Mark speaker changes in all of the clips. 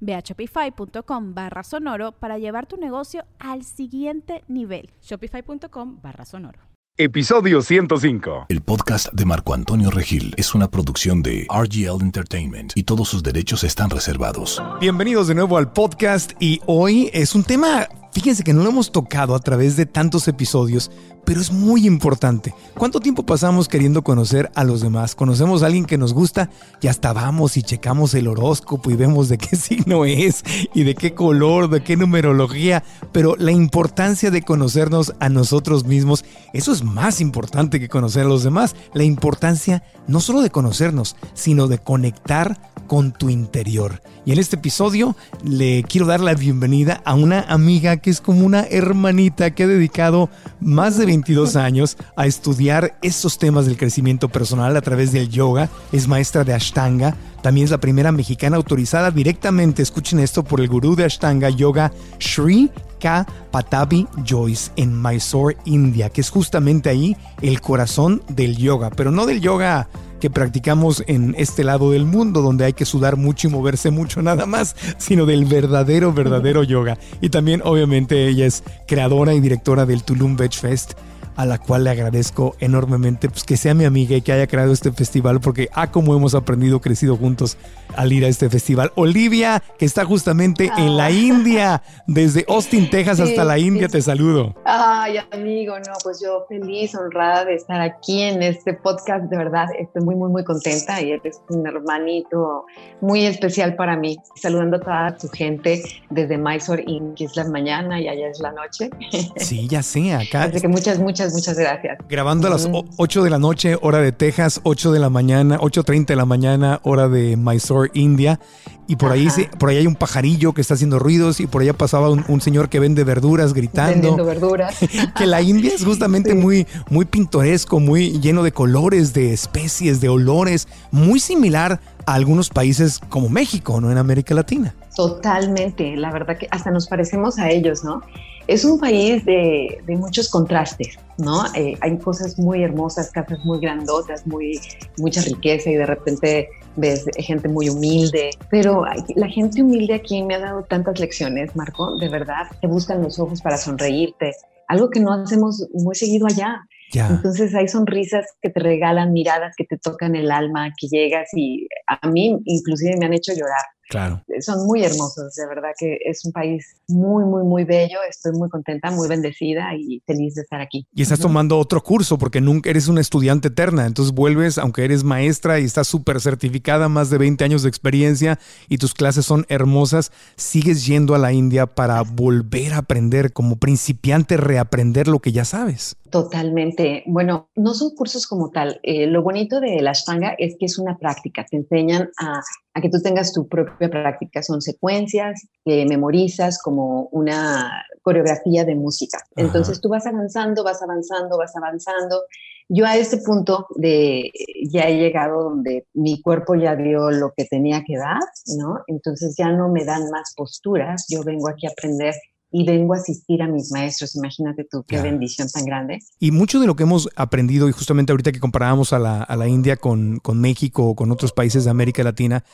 Speaker 1: Ve a shopify.com barra sonoro para llevar tu negocio al siguiente nivel.
Speaker 2: Shopify.com barra sonoro.
Speaker 3: Episodio 105.
Speaker 4: El podcast de Marco Antonio Regil es una producción de RGL Entertainment y todos sus derechos están reservados.
Speaker 5: Bienvenidos de nuevo al podcast y hoy es un tema Fíjense que no lo hemos tocado a través de tantos episodios, pero es muy importante. ¿Cuánto tiempo pasamos queriendo conocer a los demás? Conocemos a alguien que nos gusta y hasta vamos y checamos el horóscopo y vemos de qué signo es y de qué color, de qué numerología, pero la importancia de conocernos a nosotros mismos, eso es más importante que conocer a los demás. La importancia no solo de conocernos, sino de conectar con tu interior. Y en este episodio le quiero dar la bienvenida a una amiga que es como una hermanita que ha dedicado más de 22 años a estudiar estos temas del crecimiento personal a través del yoga. Es maestra de Ashtanga. También es la primera mexicana autorizada directamente, escuchen esto, por el gurú de Ashtanga Yoga, Sri K. Patabi Joyce en Mysore, India, que es justamente ahí el corazón del yoga, pero no del yoga que practicamos en este lado del mundo, donde hay que sudar mucho y moverse mucho nada más, sino del verdadero, verdadero yoga. Y también, obviamente, ella es creadora y directora del Tulum Beach Fest a la cual le agradezco enormemente pues, que sea mi amiga y que haya creado este festival, porque ah, como hemos aprendido, crecido juntos al ir a este festival. Olivia, que está justamente en la ah. India, desde Austin, Texas hasta la India, te saludo.
Speaker 6: Ay, amigo, no, pues yo feliz, honrada de estar aquí en este podcast, de verdad, estoy muy, muy, muy contenta y eres un hermanito muy especial para mí, saludando a toda tu gente desde Mysore, que es la mañana y allá es la noche.
Speaker 5: Sí, ya sé, acá.
Speaker 6: Así que muchas, muchas muchas, gracias.
Speaker 5: Grabando a las 8 de la noche, hora de Texas, 8 de la mañana, 8.30 de la mañana, hora de Mysore, India. Y por ahí, por ahí hay un pajarillo que está haciendo ruidos y por allá pasaba un, señor que vende verduras gritando.
Speaker 6: Vendiendo verduras.
Speaker 5: que la India es justamente muy, muy pintoresco, muy lleno de colores, de especies, de olores, muy similar a algunos países como México, ¿no? En América Latina.
Speaker 6: Totalmente, la verdad que hasta nos parecemos a ellos, ¿no? Es un país de, muchos contrastes, ¿no? Eh, hay cosas muy hermosas, casas muy grandotas, muy, mucha riqueza y de repente ves gente muy humilde, pero la gente humilde aquí me ha dado tantas lecciones, Marco, de verdad, te buscan los ojos para sonreírte, algo que no hacemos muy seguido allá. Entonces hay sonrisas que te regalan, miradas que te tocan el alma, que llegas y a mí inclusive me han hecho llorar.
Speaker 5: Claro.
Speaker 6: Son muy hermosos, de verdad que es un país muy, muy, muy bello. Estoy muy contenta, muy bendecida y feliz de estar aquí.
Speaker 5: Y estás tomando otro curso porque nunca eres una estudiante eterna. Entonces vuelves, aunque eres maestra y estás súper certificada, más de 20 años de experiencia y tus clases son hermosas, sigues yendo a la India para volver a aprender como principiante, reaprender lo que ya sabes.
Speaker 6: Totalmente. Bueno, no son cursos como tal. Eh, lo bonito de la Ashtanga es que es una práctica. Te enseñan a, que tú tengas tu propia práctica. Son secuencias que memorizas como una coreografía de música. Entonces tú vas avanzando, vas avanzando, vas avanzando. Yo a este punto de ya he llegado donde mi cuerpo ya dio lo que tenía que dar, ¿no? Entonces ya no me dan más posturas. Yo vengo aquí a aprender y vengo a asistir a mis maestros. Imagínate tú qué bendición tan grande.
Speaker 5: Y mucho de lo que hemos aprendido, y justamente ahorita que comparábamos a la, a la India con, con México o con otros países de América Latina,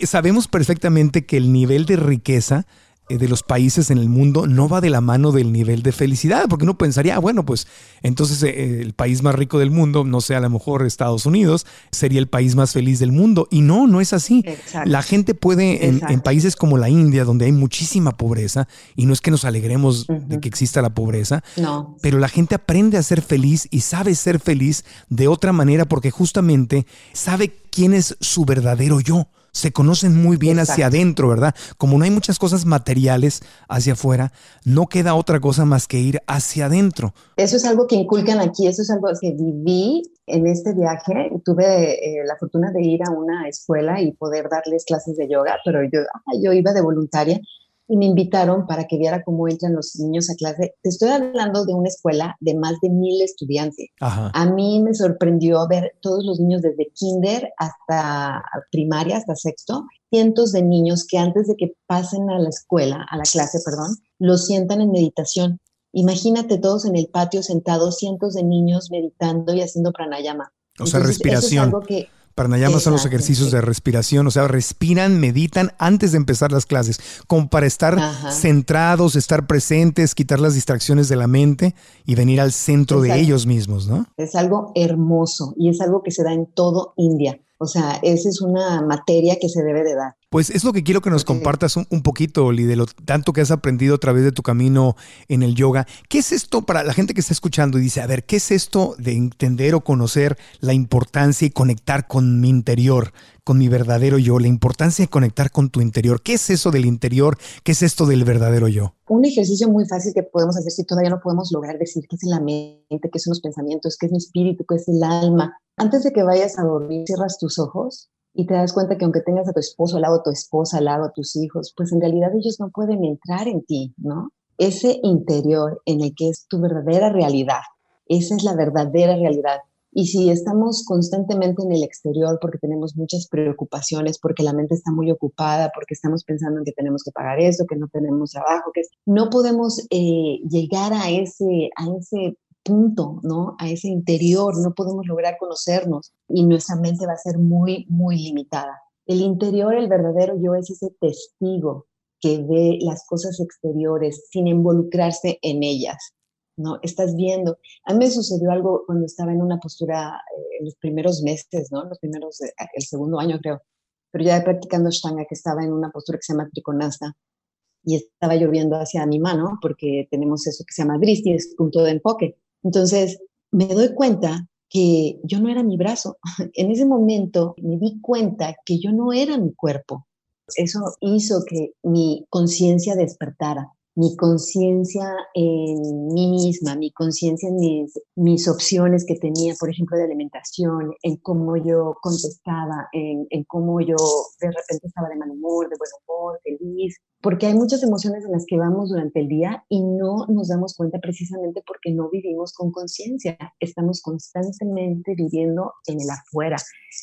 Speaker 5: sabemos perfectamente que el nivel de riqueza eh, de los países en el mundo no va de la mano del nivel de felicidad, porque uno pensaría, ah, bueno, pues entonces eh, el país más rico del mundo, no sé, a lo mejor Estados Unidos, sería el país más feliz del mundo. Y no, no es así. La gente puede, en, países como la India, donde hay muchísima pobreza, y no es que nos alegremos de que exista la pobreza,
Speaker 6: no.
Speaker 5: pero la gente aprende a ser feliz y sabe ser feliz de otra manera porque justamente sabe quién es su verdadero yo se conocen muy bien hacia adentro, ¿verdad? Como no hay muchas cosas materiales hacia afuera, no queda otra cosa más que ir hacia adentro.
Speaker 6: Eso es algo que inculcan aquí, eso es algo que viví en este viaje. Tuve eh, la fortuna de ir a una escuela y poder darles clases de yoga, pero yo, yo iba de voluntaria y me invitaron para que viera cómo entran los niños a clase. Te estoy hablando de una escuela de más de mil estudiantes. A mí me sorprendió ver todos los niños desde kinder hasta primaria, hasta sexto, cientos de niños que antes de que pasen a la escuela, a la clase, perdón, los sientan en meditación. Imagínate todos en el patio sentados, cientos de niños meditando y haciendo pranayama.
Speaker 5: O sea, respiración. Eso es algo que Pranayama son los ejercicios de respiración, o sea, respiran, meditan antes de empezar las clases, como para estar centrados, estar presentes, quitar las distracciones de la mente y venir al centro de ellos mismos, ¿no?
Speaker 6: Es algo hermoso y es algo que se da en todo India. O sea, esa es una materia que se debe de dar.
Speaker 5: Pues es lo que quiero que nos compartas un, poquito, Oli, de lo tanto que has aprendido a través de tu camino en el yoga. ¿Qué es esto para la gente que está escuchando y dice, a ver, ¿qué es esto de entender o conocer la importancia y conectar con mi interior, con mi verdadero yo? La importancia de conectar con tu interior. ¿Qué es eso del interior? ¿Qué es esto del verdadero yo?
Speaker 6: Un ejercicio muy fácil que podemos hacer si todavía no podemos lograr decir qué es la mente, qué son los pensamientos, qué es mi espíritu, qué es el alma. Antes de que vayas a dormir, cierras tus ojos y te das cuenta que aunque tengas a tu esposo al lado, a tu esposa al lado, a tus hijos, pues en realidad ellos no pueden entrar en ti, ¿no? Ese interior en el que es tu verdadera realidad, esa es la verdadera realidad. Y si estamos constantemente en el exterior porque tenemos muchas preocupaciones, porque la mente está muy ocupada, porque estamos pensando en que tenemos que pagar eso, que no tenemos trabajo, que no podemos eh, llegar a ese, a ese punto, ¿no? A ese interior, no podemos lograr conocernos y nuestra mente va a ser muy, muy limitada. El interior, el verdadero yo, es ese testigo que ve las cosas exteriores sin involucrarse en ellas, ¿no? Estás viendo. A mí me sucedió algo cuando estaba en una postura eh, en los primeros meses, ¿no? Los primeros, eh, el segundo año creo, pero ya practicando Ashtanga, que estaba en una postura que se llama Trikonasta, y estaba lloviendo hacia mi mano, porque tenemos eso que se llama Dristi, es punto de enfoque. Entonces, me doy cuenta que yo no era mi brazo. En ese momento me di cuenta que yo no era mi cuerpo. Eso hizo que mi conciencia despertara mi conciencia en mí misma, mi conciencia en mis, mis, opciones que tenía, por ejemplo, de alimentación, en cómo yo contestaba, en, en, cómo yo de repente estaba de mal humor, de buen humor, feliz, porque hay muchas emociones en las que vamos durante el día y no nos damos cuenta precisamente porque no vivimos con conciencia, estamos constantemente viviendo en el afuera,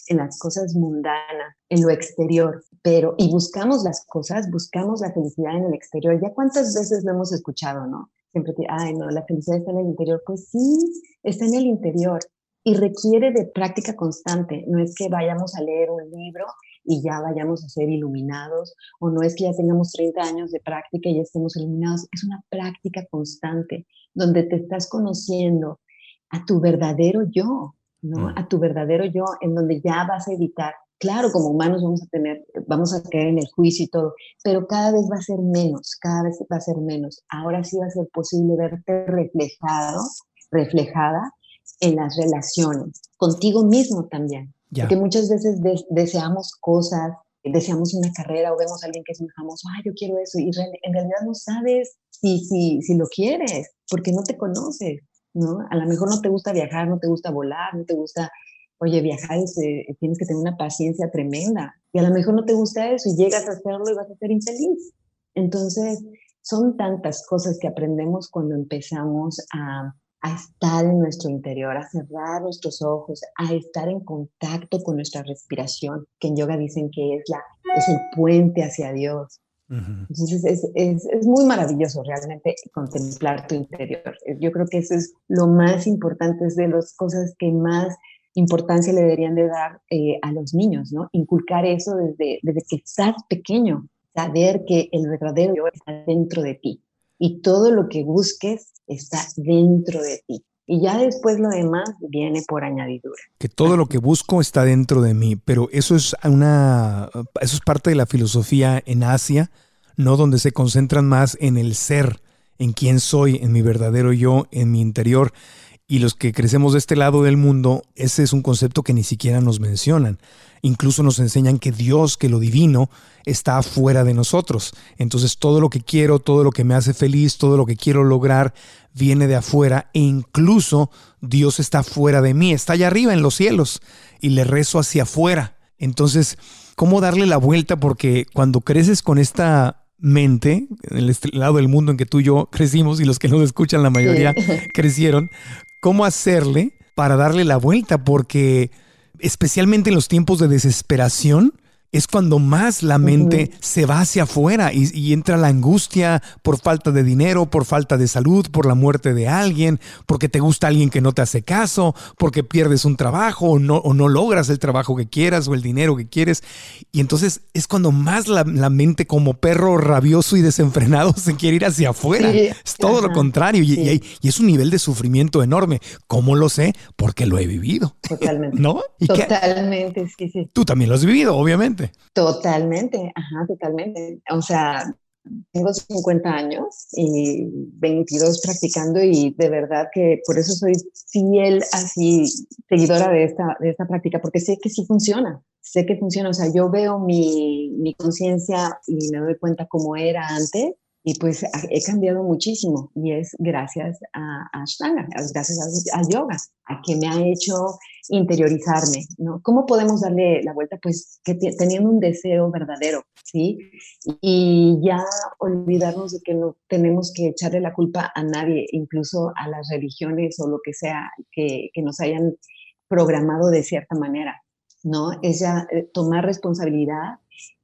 Speaker 6: en las cosas mundanas, en lo exterior, pero y buscamos las cosas, buscamos la felicidad en el exterior. Ya cuántas veces lo hemos escuchado, ¿no? Siempre que, ay, no, la felicidad está en el interior. Pues sí, está en el interior y requiere de práctica constante. No es que vayamos a leer un libro y ya vayamos a ser iluminados, o no es que ya tengamos 30 años de práctica y ya estemos iluminados. Es una práctica constante donde te estás conociendo a tu verdadero yo, ¿no? Mm. A tu verdadero yo, en donde ya vas a evitar Claro, como humanos vamos a tener, vamos a caer en el juicio y todo, pero cada vez va a ser menos, cada vez va a ser menos. Ahora sí va a ser posible verte reflejado, reflejada en las relaciones, contigo mismo también. Porque muchas veces deseamos cosas, deseamos una carrera o vemos a alguien que es muy famoso, yo quiero eso, y en realidad no sabes si, si, si lo quieres, porque no te conoces, ¿no? A lo mejor no te gusta viajar, no te gusta volar, no te gusta oye, viajar eh, tienes que tener una paciencia tremenda y a lo mejor no te gusta eso y llegas a hacerlo y vas a ser infeliz. Entonces, son tantas cosas que aprendemos cuando empezamos a, a estar en nuestro interior, a cerrar nuestros ojos, a estar en contacto con nuestra respiración, que en yoga dicen que es, la, es el puente hacia Dios. Entonces es, es, es, muy maravilloso realmente contemplar tu interior. Yo creo que eso es lo más importante, es de las cosas que más importancia le deberían de dar eh, a los niños, ¿no? Inculcar eso desde, desde que estás pequeño, saber que el verdadero yo está dentro de ti y todo lo que busques está dentro de ti. Y ya después lo demás viene por añadidura.
Speaker 5: Que todo lo que busco está dentro de mí, pero eso es una eso es parte de la filosofía en Asia, no donde se concentran más en el ser, en quién soy, en mi verdadero yo, en mi interior. Y los que crecemos de este lado del mundo, ese es un concepto que ni siquiera nos mencionan. Incluso nos enseñan que Dios, que lo divino, está afuera de nosotros. Entonces todo lo que quiero, todo lo que me hace feliz, todo lo que quiero lograr, viene de afuera e incluso Dios está fuera de mí, está allá arriba en los cielos y le rezo hacia afuera. Entonces, ¿cómo darle la vuelta? Porque cuando creces con esta mente, en el lado del mundo en que tú y yo crecimos y los que nos escuchan la mayoría crecieron, ¿cómo hacerle para darle la vuelta? Porque especialmente en los tiempos de desesperación, es cuando más la mente se va hacia afuera y, entra la angustia por falta de dinero, por falta de salud, por la muerte de alguien, porque te gusta alguien que no te hace caso, porque pierdes un trabajo o no, o no logras el trabajo que quieras o el dinero que quieres. Y entonces es cuando más la, mente como perro rabioso y desenfrenado se quiere ir hacia afuera. Es todo lo contrario y, es un nivel de sufrimiento enorme. ¿Cómo lo sé? Porque lo he vivido.
Speaker 6: Totalmente.
Speaker 5: ¿No?
Speaker 6: Totalmente, sí, sí.
Speaker 5: Tú también lo has vivido, obviamente.
Speaker 6: Totalmente, ajá, totalmente. O sea, tengo 50 años y 22 practicando y de verdad que por eso soy fiel, así, seguidora de esta, de esta práctica, porque sé que sí funciona, sé que funciona. O sea, yo veo mi, mi conciencia y me doy cuenta cómo era antes y pues he cambiado muchísimo y es gracias a, Ashtanga, gracias a, yoga, a que me ha hecho interiorizarme, ¿no? ¿Cómo podemos darle la vuelta? Pues que teniendo un deseo verdadero, ¿sí? Y ya olvidarnos de que no tenemos que echarle la culpa a nadie, incluso a las religiones o lo que sea que, nos hayan programado de cierta manera, ¿no? Es ya eh, tomar responsabilidad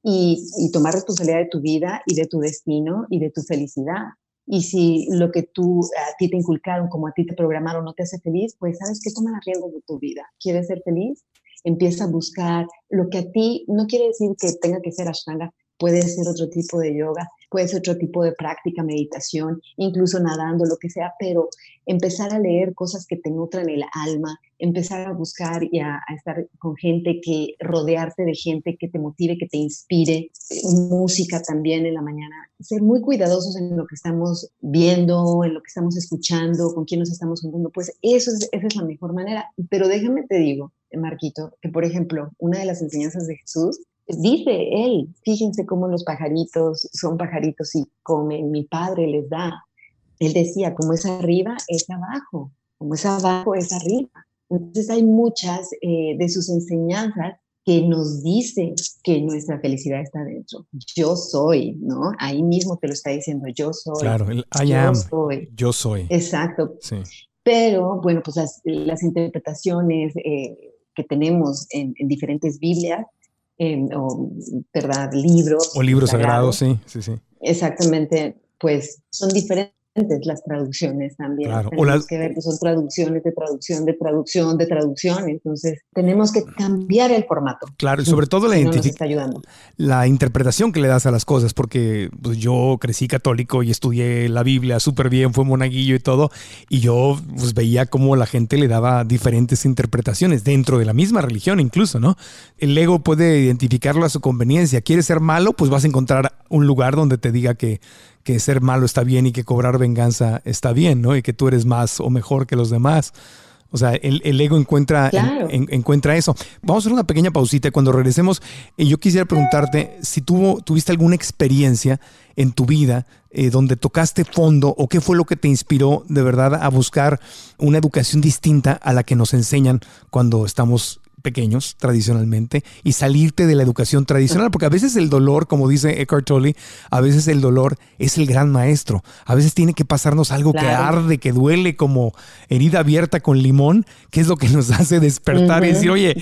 Speaker 6: y, tomar responsabilidad de tu vida y de tu destino y de tu felicidad. Y si lo que tú, a ti te inculcaron, como a ti te programaron, no te hace feliz, pues sabes que toma las riendas de tu vida. ¿Quieres ser feliz? Empieza a buscar lo que a ti, no quiere decir que tenga que ser Ashtanga, puede ser otro tipo de yoga, puede ser otro tipo de práctica, meditación, incluso nadando, lo que sea, pero empezar a leer cosas que te nutran el alma, empezar a buscar y a, estar con gente que, rodearte de gente que te motive, que te inspire, música también en la mañana, ser muy cuidadosos en lo que estamos viendo, en lo que estamos escuchando, con quién nos estamos juntando, pues eso es, esa es la mejor manera. Pero déjame te digo, Marquito, que por ejemplo, una de las enseñanzas de Jesús Dice él, fíjense cómo los pajaritos son pajaritos y comen, mi padre les da. Él decía, como es arriba, es abajo, como es abajo, es arriba. Entonces hay muchas eh, de sus enseñanzas que nos dicen que nuestra felicidad está dentro. Yo soy, ¿no? Ahí mismo te lo está diciendo, yo soy.
Speaker 5: Claro, el I yo am, soy. yo soy.
Speaker 6: Exacto. Sí. Pero, bueno, pues las, interpretaciones eh, que tenemos en, en diferentes Biblias o, ¿verdad? Libros.
Speaker 5: O libros sagrados, sí, sí, sí.
Speaker 6: Exactamente, pues son diferentes las traducciones también. Claro. Tenemos que ver que son traducciones de traducción, de traducción, de traducción. Entonces, tenemos que cambiar el formato.
Speaker 5: Claro, y sobre todo la, la interpretación que le das a las cosas, porque pues, yo crecí católico y estudié la Biblia súper bien, fue monaguillo y todo, y yo pues, veía cómo la gente le daba diferentes interpretaciones dentro de la misma religión incluso, ¿no? El ego puede identificarlo a su conveniencia. ¿Quieres ser malo? Pues vas a encontrar un lugar donde te diga que, que ser malo está bien y que cobrar venganza está bien, ¿no? Y que tú eres más o mejor que los demás. O sea, el, ego encuentra, encuentra eso. Vamos a hacer una pequeña pausita. Cuando regresemos, eh, yo quisiera preguntarte si tuvo, tuviste alguna experiencia en tu vida eh, donde tocaste fondo o qué fue lo que te inspiró de verdad a buscar una educación distinta a la que nos enseñan cuando estamos pequeños tradicionalmente y salirte de la educación tradicional, porque a veces el dolor, como dice Eckhart Tolle, a veces el dolor es el gran maestro. A veces tiene que pasarnos algo que arde, que duele como herida abierta con limón, que es lo que nos hace despertar y decir, oye,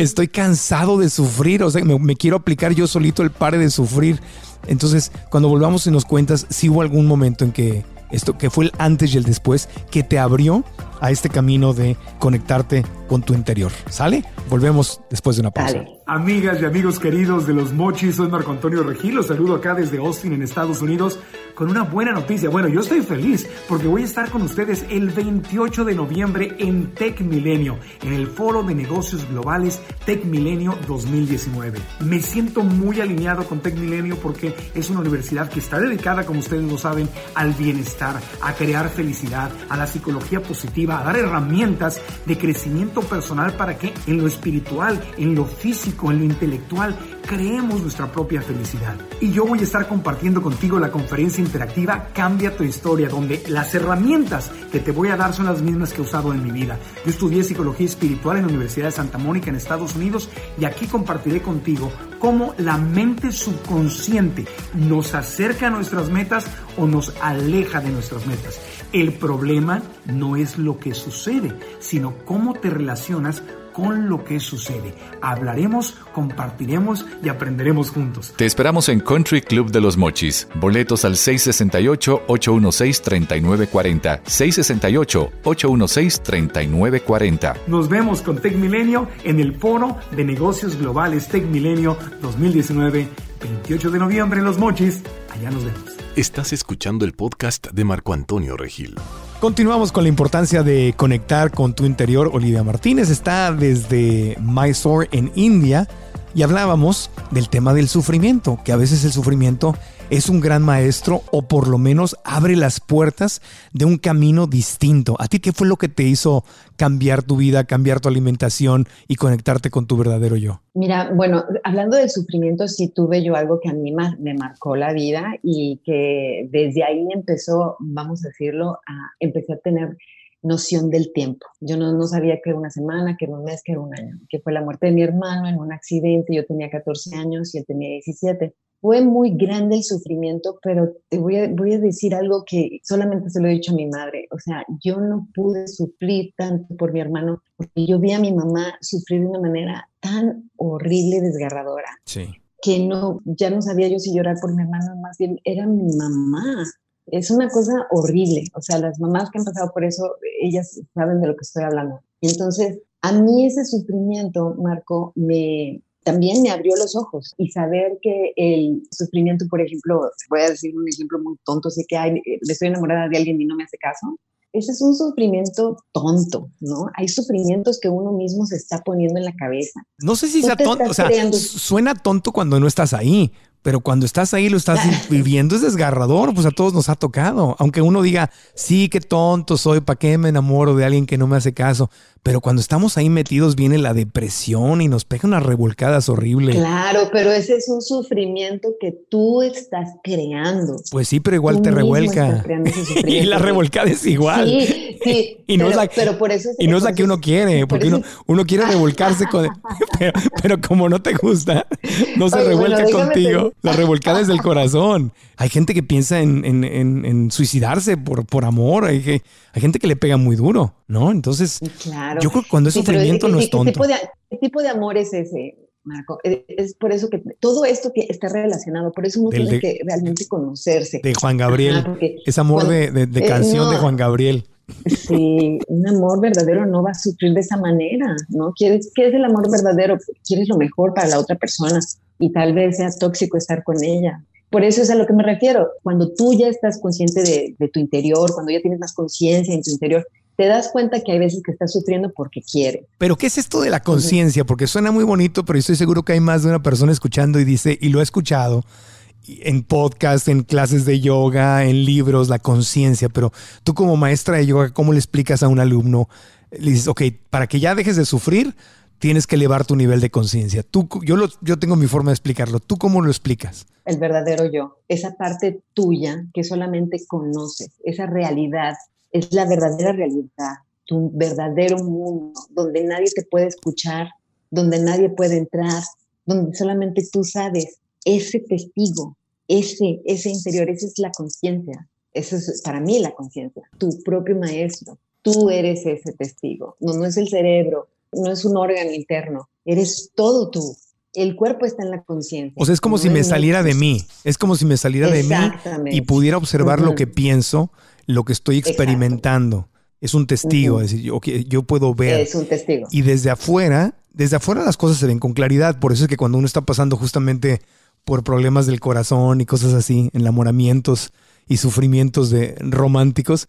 Speaker 5: estoy cansado de sufrir, o sea, me, quiero aplicar yo solito el pare de sufrir. Entonces, cuando volvamos y nos cuentas, si hubo algún momento en que esto, que fue el antes y el después, que te abrió a este camino de conectarte con tu interior. ¿Sale? Volvemos después de una pausa. Amigas y amigos queridos de los Mochis, soy Marco Antonio Regil, los saludo acá desde Austin en Estados Unidos con una buena noticia. Bueno, yo estoy feliz porque voy a estar con ustedes el 28 de noviembre en Tech Milenio, en el Foro de Negocios Globales Tech Milenio 2019. Me siento muy alineado con Tech Milenio porque es una universidad que está dedicada, como ustedes lo saben, al bienestar, a crear felicidad, a la psicología positiva, a dar herramientas de crecimiento personal para que en lo espiritual, en lo físico, en lo intelectual, creemos nuestra propia felicidad. Y yo voy a estar compartiendo contigo la conferencia interactiva Cambia tu historia, donde las herramientas que te voy a dar son las mismas que he usado en mi vida. Yo estudié psicología espiritual en la Universidad de Santa Mónica en Estados Unidos y aquí compartiré contigo cómo la mente subconsciente nos acerca a nuestras metas o nos aleja de nuestras metas. El problema no es lo que sucede, sino cómo te relacionas con lo que sucede. Hablaremos, compartiremos y aprenderemos juntos.
Speaker 4: Te esperamos en Country Club de los Mochis. Boletos al 668-816-3940. 668-816-3940.
Speaker 5: Nos vemos con Tech Milenio en el Foro de Negocios Globales Tech Milenio 2019, 28 de noviembre en Los Mochis. Allá nos vemos.
Speaker 4: Estás escuchando el podcast de Marco Antonio Regil.
Speaker 5: Continuamos con la importancia de conectar con tu interior. Olivia Martínez está desde Mysore en India y hablábamos del tema del sufrimiento, que a veces el sufrimiento es un gran maestro o por lo menos abre las puertas de un camino distinto. ¿A ti qué fue lo que te hizo cambiar tu vida, cambiar tu alimentación y conectarte con tu verdadero yo?
Speaker 6: Mira, bueno, hablando del sufrimiento, sí tuve yo algo que a mí me marcó la vida y que desde ahí empezó, vamos a decirlo, a, empecé a tener noción del tiempo. Yo no, no, sabía que era una semana, que era un mes, que era un año, que fue la muerte de mi hermano en un accidente, yo tenía 14 años y él tenía 17 fue muy grande el sufrimiento, pero te voy a, voy a decir algo que solamente se lo he dicho a mi madre. O sea, yo no pude sufrir tanto por mi hermano, porque yo vi a mi mamá sufrir de una manera tan horrible y desgarradora.
Speaker 5: Sí.
Speaker 6: Que no, ya no sabía yo si llorar por mi hermano, más bien era mi mamá. Es una cosa horrible. O sea, las mamás que han pasado por eso, ellas saben de lo que estoy hablando. Entonces, a mí ese sufrimiento, Marco, me, también me abrió los ojos y saber que el sufrimiento, por ejemplo, voy a decir un ejemplo muy tonto, sé que hay, eh, estoy enamorada de alguien y no me hace caso, ese es un sufrimiento tonto, ¿no? Hay sufrimientos que uno mismo se está poniendo en la cabeza.
Speaker 5: No sé si sea tonto, o sea, suena tonto cuando no estás ahí, pero cuando estás ahí lo estás viviendo es desgarrador, pues a todos nos ha tocado. Aunque uno diga, sí, qué tonto soy, ¿para qué me enamoro de alguien que no me hace caso? Pero cuando estamos ahí metidos viene la depresión y nos pega unas revolcadas horribles.
Speaker 6: Claro, pero ese es un sufrimiento que tú estás creando.
Speaker 5: Pues sí, pero igual te revuelca. y la revolcada es igual.
Speaker 6: Sí, sí.
Speaker 5: y no, es la, por eso y no es la que uno quiere, porque uno, uno, quiere revolcarse con... pero, como no te gusta, no se revuelca contigo. La revolcada es del corazón. Hay gente que piensa en, en, en, suicidarse por, por amor. Hay, hay gente que le pega muy duro, ¿no? Entonces... Claro. Yo creo que cuando es sufrimiento no es tonto.
Speaker 6: ¿qué tipo, de, amor es ese, Marco? Es por eso que todo esto que está relacionado, por eso uno tiene que realmente conocerse.
Speaker 5: De Juan Gabriel. es amor de, de, eh, canción de Juan Gabriel.
Speaker 6: Sí, un amor verdadero no va a sufrir de esa manera, ¿no? ¿Quieres, ¿Qué es el amor verdadero? Quieres lo mejor para la otra persona y tal vez sea tóxico estar con ella. Por eso es a lo que me refiero. Cuando tú ya estás consciente de, de tu interior, cuando ya tienes más conciencia en tu interior, te das cuenta que hay veces que estás sufriendo porque quiere.
Speaker 5: Pero ¿qué es esto de la conciencia? Porque suena muy bonito, pero estoy seguro que hay más de una persona escuchando y dice, y lo he escuchado en podcast, en clases de yoga, en libros, la conciencia, pero tú como maestra de yoga, ¿cómo le explicas a un alumno? Le dices, ok, para que ya dejes de sufrir, tienes que elevar tu nivel de conciencia. Tú, yo, yo tengo mi forma de explicarlo. ¿Tú cómo lo explicas?
Speaker 6: El verdadero yo, esa parte tuya que solamente conoces, esa realidad es la verdadera realidad, tu verdadero mundo, donde nadie te puede escuchar, donde nadie puede entrar, donde solamente tú sabes, ese testigo, ese, ese interior, esa es la conciencia. Eso es para mí la conciencia, tu propio maestro. Tú eres ese testigo. No, no es el cerebro, no es un órgano interno, eres todo tú. El cuerpo está en la conciencia.
Speaker 5: O sea, es como si me saliera de mí. Es como si me saliera de mí y pudiera observar lo que pienso lo que estoy experimentando. Es un testigo, es decir, okay, yo puedo ver.
Speaker 6: Es un testigo.
Speaker 5: Y desde afuera, desde afuera las cosas se ven con claridad. Por eso es que cuando uno está pasando justamente por problemas del corazón y cosas así, enamoramientos y sufrimientos de románticos,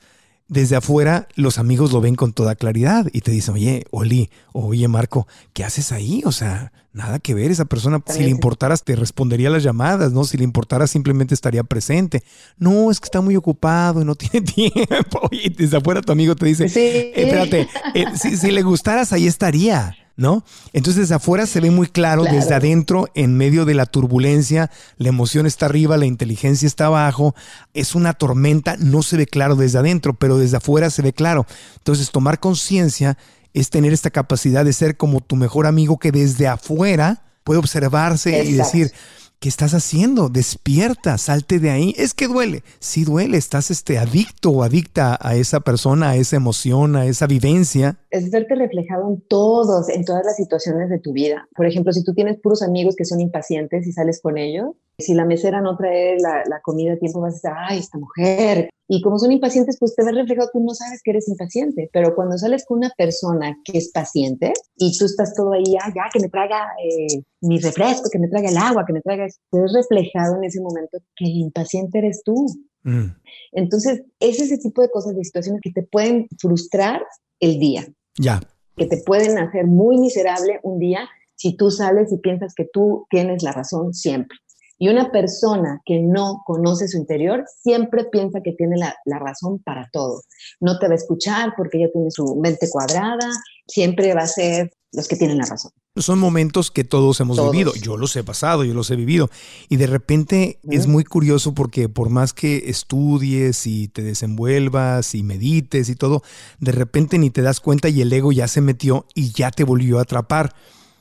Speaker 5: desde afuera los amigos lo ven con toda claridad y te dicen, oye, Oli, oye, Marco, ¿qué haces ahí? O sea, nada que ver, esa persona, si le importaras, te respondería las llamadas, ¿no? Si le importara, simplemente estaría presente. No, es que está muy ocupado y no tiene tiempo. Y desde afuera tu amigo te dice,
Speaker 6: Sí.
Speaker 5: "Eh, espérate, eh, si, si le gustaras, ahí estaría. ¿No? Entonces desde afuera se ve muy claro,
Speaker 6: Claro.
Speaker 5: desde adentro, en medio de la turbulencia, la emoción está arriba, la inteligencia está abajo, es una tormenta, no se ve claro desde adentro, pero desde afuera se ve claro. Entonces tomar conciencia es tener esta capacidad de ser como tu mejor amigo que desde afuera puede observarse y decir, ¿qué estás haciendo? Despierta, salte de ahí. Es que duele. Sí duele, estás este, adicto o adicta a esa persona, a esa emoción, a esa vivencia.
Speaker 6: es verte reflejado en todos, en todas las situaciones de tu vida. Por ejemplo, si tú tienes puros amigos que son impacientes y sales con ellos, si la mesera no trae la, la comida a tiempo, vas a decir, ay, esta mujer. Y como son impacientes, pues te ves reflejado, tú no sabes que eres impaciente. Pero cuando sales con una persona que es paciente y tú estás todo ahí, ah, ya, que me traiga eh, mi refresco, que me traiga el agua, que me traiga, te ves reflejado en ese momento que el impaciente eres tú.
Speaker 5: Mm.
Speaker 6: Entonces, es ese tipo de cosas, de situaciones que te pueden frustrar el día
Speaker 5: Ya,
Speaker 6: que te pueden hacer muy miserable un día si tú sales y piensas que tú tienes la razón siempre. Y una persona que no conoce su interior siempre piensa que tiene la, la razón para todo. No te va a escuchar porque ella tiene su mente cuadrada, siempre va a ser los que tienen la razón.
Speaker 5: son momentos que todos hemos
Speaker 6: Todos.
Speaker 5: vivido. Yo los he pasado, yo los he vivido. Y de repente es muy curioso porque por más que estudies y te desenvuelvas y medites y todo, de repente ni te das cuenta y el ego ya se metió y ya te volvió a atrapar.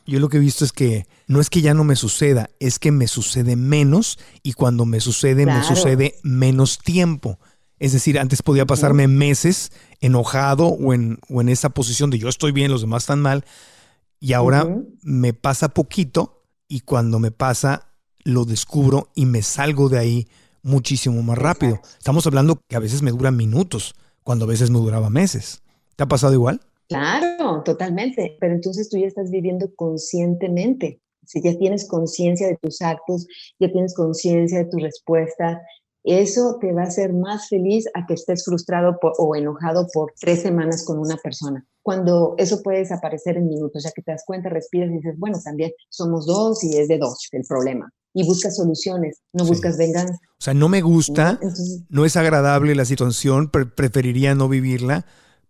Speaker 5: Yo lo que he visto es que no es que ya no me suceda, es que me sucede menos y cuando me sucede, me sucede menos tiempo. Es decir, antes podía pasarme meses enojado o en, o en esa posición de yo estoy bien, los demás están mal. Y ahora me pasa poquito y cuando me pasa lo descubro y me salgo de ahí muchísimo más rápido. Estamos hablando que a veces me duran minutos, cuando a veces me duraba meses. ¿Te ha pasado igual?
Speaker 6: Claro, totalmente. Pero entonces tú ya estás viviendo conscientemente. Si ya tienes conciencia de tus actos, ya tienes conciencia de tus respuestas, eso te va a hacer más feliz a que estés frustrado por- o enojado por tres semanas con una persona. Cuando eso puede desaparecer en minutos, ya que te das cuenta, respiras y dices, bueno, también somos dos y es de dos el problema. Y buscas soluciones, no
Speaker 5: Sí.
Speaker 6: buscas venganza.
Speaker 5: O sea, no me gusta,
Speaker 6: ¿no? Entonces,
Speaker 5: no es agradable la situación, pre- preferiría no vivirla,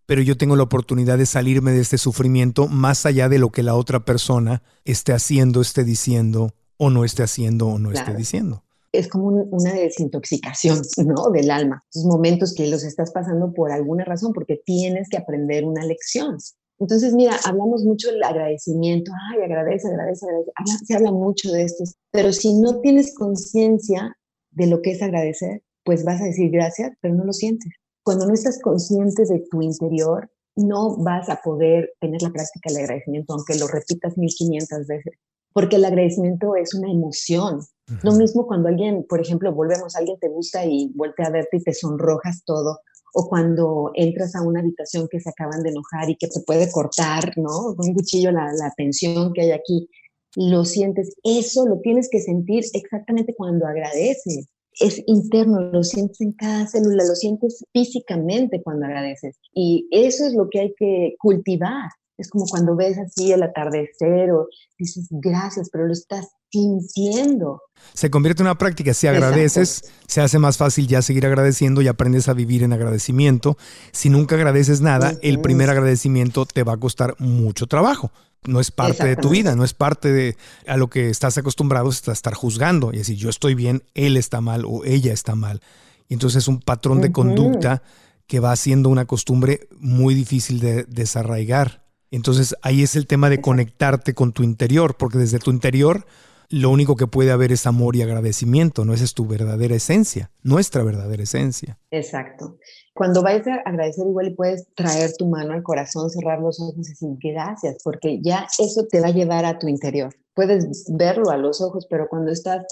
Speaker 5: pero yo tengo la oportunidad de salirme de este sufrimiento más allá de lo que la otra persona esté haciendo, esté diciendo o no esté haciendo o no esté
Speaker 6: Claro.
Speaker 5: diciendo.
Speaker 6: es como un- una desintoxicación, ¿no? Del alma. Esos momentos que los estás pasando por alguna razón, porque tienes que aprender una lección. Entonces, mira, hablamos mucho del agradecimiento. Ay, agradece, agradece, agradece. Habla- se habla mucho de esto. Pero si no tienes conciencia de lo que es agradecer, pues vas a decir gracias, pero no lo sientes. Cuando no estás consciente de tu interior, no vas a poder tener la práctica del agradecimiento, aunque lo repitas 1500 veces. Porque el agradecimiento es una emoción, lo mismo cuando alguien, por ejemplo, volvemos, alguien te gusta y voltea a verte y te sonrojas todo, o cuando entras a una habitación que se acaban de enojar y que te puede cortar, ¿no? Con un cuchillo la, la tensión que hay aquí, lo sientes, eso lo tienes que sentir exactamente cuando agradeces. Es interno, lo sientes en cada célula, lo sientes físicamente cuando agradeces. Y eso es lo que hay que cultivar. Es como cuando ves así el atardecer o dices gracias, pero lo estás sintiendo.
Speaker 5: Se convierte en una práctica. Si
Speaker 6: Exacto.
Speaker 5: agradeces, se hace más fácil ya seguir agradeciendo y aprendes a vivir en agradecimiento. Si nunca agradeces nada, el primer agradecimiento te va a costar mucho trabajo. No es parte de tu vida, no es parte de a lo que estás acostumbrado a estar juzgando y decir yo estoy bien, él está mal o ella está mal. Y entonces es un patrón de conducta que va siendo una costumbre muy difícil de desarraigar. Entonces ahí es el tema de conectarte con tu interior, porque desde tu interior lo único que puede haber es amor y agradecimiento, no esa es tu verdadera esencia, nuestra verdadera esencia.
Speaker 6: Exacto. Cuando vayas a agradecer igual puedes traer tu mano al corazón, cerrar los ojos y decir gracias, porque ya eso te va a llevar a tu interior. Puedes verlo a los ojos, pero cuando estás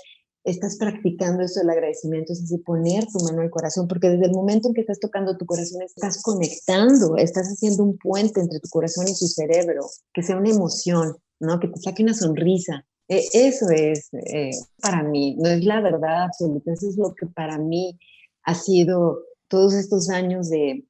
Speaker 6: estás practicando eso del agradecimiento, es decir, poner tu mano al corazón, porque desde el momento en que estás tocando tu corazón, estás conectando, estás haciendo un puente entre tu corazón y tu cerebro, que sea una emoción, ¿no? Que te saque una sonrisa. E, eso es eh, para mí, no es la verdad absoluta, eso es lo que para mí ha sido todos estos años de,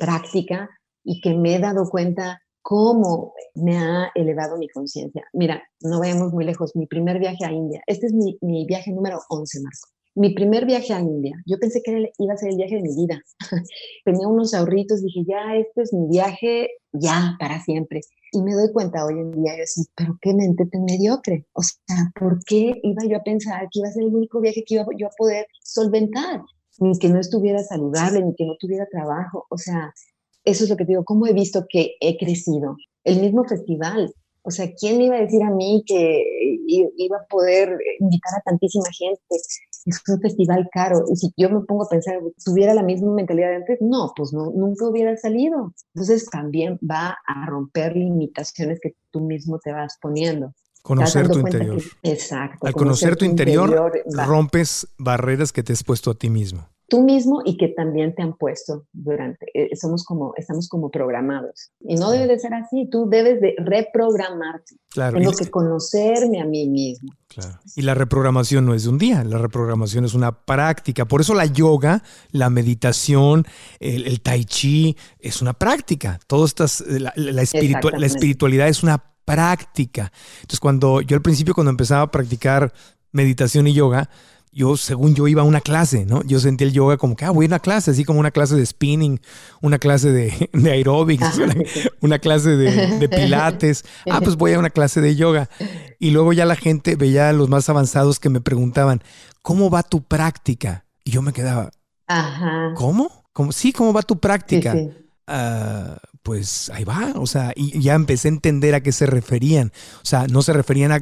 Speaker 6: práctica y que me he dado cuenta cómo me ha elevado mi conciencia. Mira, no vayamos muy lejos, mi primer viaje a India, este es mi, viaje número 11, Marco. Mi primer viaje a India, yo pensé que iba a ser el viaje de mi vida. Tenía unos ahorritos, dije, ya, este es mi viaje, ya, para siempre. Y me doy cuenta hoy en día, yo decía, pero qué mente tan mediocre. O sea, ¿por qué iba yo a pensar que iba a ser el único viaje que iba yo a poder solventar? Ni que no estuviera saludable, ni que no tuviera trabajo. O sea, eso es lo que te digo, cómo he visto que he crecido. El mismo festival, o sea, ¿quién iba a decir a mí que iba a poder invitar a tantísima gente? Es un festival caro. Y si yo me pongo a pensar, tuviera la misma mentalidad de antes, no, pues no, nunca hubiera salido. Entonces también va a romper limitaciones que tú mismo te vas poniendo.
Speaker 5: Conocer tu interior.
Speaker 6: exacto.
Speaker 5: Al conocer, tu, interior rompes barreras que te has puesto a ti mismo
Speaker 6: tú mismo y que también te han puesto durante, eh, somos como, estamos como programados. Y no debe de ser así, tú debes de reprogramarte. Claro. Tengo que conocerme a mí mismo.
Speaker 5: Claro. Y la reprogramación no es de un día, la reprogramación es una práctica. Por eso la yoga, la meditación, el, tai chi es una práctica. Todo estas, eh, la, la, espiritual, la espiritualidad es una práctica. Entonces, cuando yo al principio, cuando empezaba a practicar meditación y yoga, yo, según yo, iba a una clase, ¿no? Yo sentí el yoga como que, ah, voy a una clase, así como una clase de spinning, una clase de, de aeróbics, una, clase de, pilates. Ah, pues voy a una clase de yoga. Y luego ya la gente veía a los más avanzados que me preguntaban, ¿cómo va tu práctica? Y yo me quedaba, Ajá. ¿cómo? ¿Cómo? Sí, ¿cómo va tu práctica? Ah, pues ahí va, o sea, y ya empecé a entender a qué se referían. O sea, no se referían a,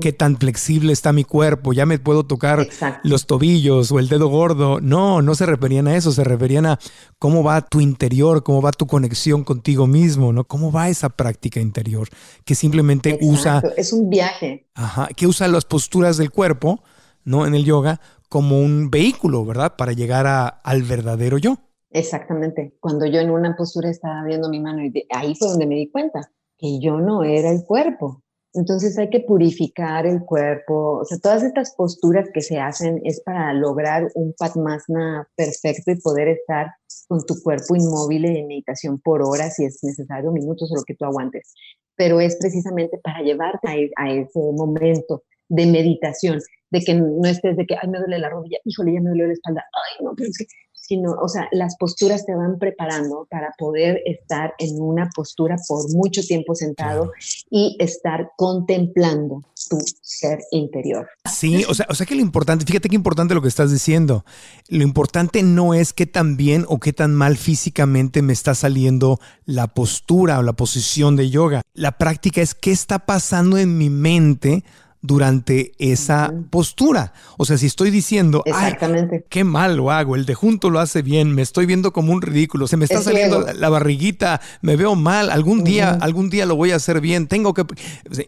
Speaker 5: qué tan flexible está mi cuerpo, ya me puedo tocar los tobillos o el dedo gordo. No, no se referían a eso, se referían a cómo va tu interior, cómo va tu conexión contigo mismo, ¿no? ¿Cómo va esa práctica interior? Que simplemente usa...
Speaker 6: Es un viaje.
Speaker 5: Ajá, que usa las posturas del cuerpo, ¿no? En el yoga como un vehículo, ¿verdad? Para llegar a, al verdadero yo.
Speaker 6: Exactamente. Cuando yo en una postura estaba viendo mi mano y ahí fue donde me di cuenta que yo no era el cuerpo. Entonces hay que purificar el cuerpo. O sea, todas estas posturas que se hacen es para lograr un Padmasana perfecto y poder estar con tu cuerpo inmóvil en meditación por horas, si es necesario, minutos o lo que tú aguantes. Pero es precisamente para llevarte a, e, a ese momento de meditación, de que no estés de que, ay, me duele la rodilla, híjole, ya me duele la espalda, ay, no, pero es que sino, o sea, las posturas te van preparando para poder estar en una postura por mucho tiempo sentado y estar contemplando tu ser interior.
Speaker 5: Sí, o sea, o sea que lo importante, fíjate qué importante lo que estás diciendo. Lo importante no es qué tan bien o qué tan mal físicamente me está saliendo la postura o la posición de yoga. La práctica es qué está pasando en mi mente durante esa postura. O sea, si estoy diciendo, qué mal lo hago, el de junto lo hace bien, me estoy viendo como un ridículo, se me está saliendo la, barriguita, me veo mal, algún día, algún día lo voy a hacer bien, tengo que...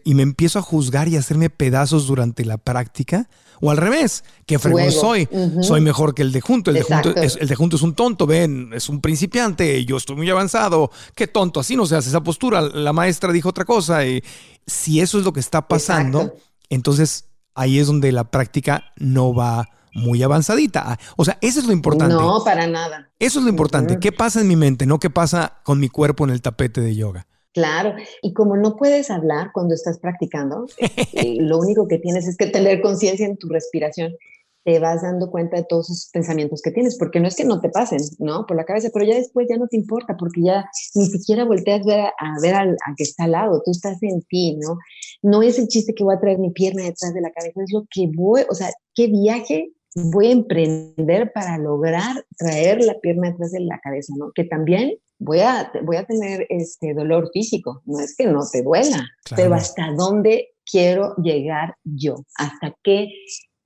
Speaker 5: Y me empiezo a juzgar y a hacerme pedazos durante la práctica. O al revés, que fregón soy, soy mejor que el de junto, el de junto, es, el de junto es un tonto, ven, es un principiante, yo estoy muy avanzado, qué tonto, así no se hace esa postura, la maestra dijo otra cosa, y si eso es lo que está pasando, entonces ahí es donde la práctica no va muy avanzadita. Ah, o sea, eso es lo importante.
Speaker 6: No, para nada.
Speaker 5: Eso es lo importante. ¿Qué pasa en mi mente? No qué pasa con mi cuerpo en el tapete de yoga.
Speaker 6: Claro, y como no puedes hablar cuando estás practicando, eh, lo único que tienes es que tener conciencia en tu respiración te vas dando cuenta de todos esos pensamientos que tienes, porque no es que no te pasen, ¿no? Por la cabeza, pero ya después ya no te importa, porque ya ni siquiera volteas a ver, a, ver al, que está al lado, tú estás en ti, ¿no? No es el chiste que voy a traer mi pierna detrás de la cabeza, es lo que voy, o sea, qué viaje voy a emprender para lograr traer la pierna detrás de la cabeza, ¿no? Que también voy a, voy a tener este dolor físico, no es que no te duela, pero hasta dónde quiero llegar yo, hasta qué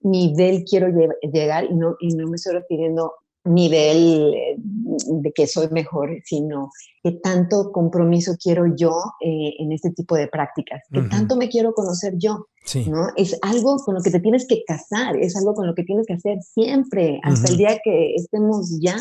Speaker 6: nivel quiero llegar y no, y no me estoy refiriendo nivel eh, de que soy mejor, sino qué tanto compromiso quiero yo eh, en este tipo de prácticas, qué tanto me quiero conocer yo. ¿no? Es algo con lo que te tienes que casar, es algo con lo que tienes que hacer siempre, hasta el día que estemos ya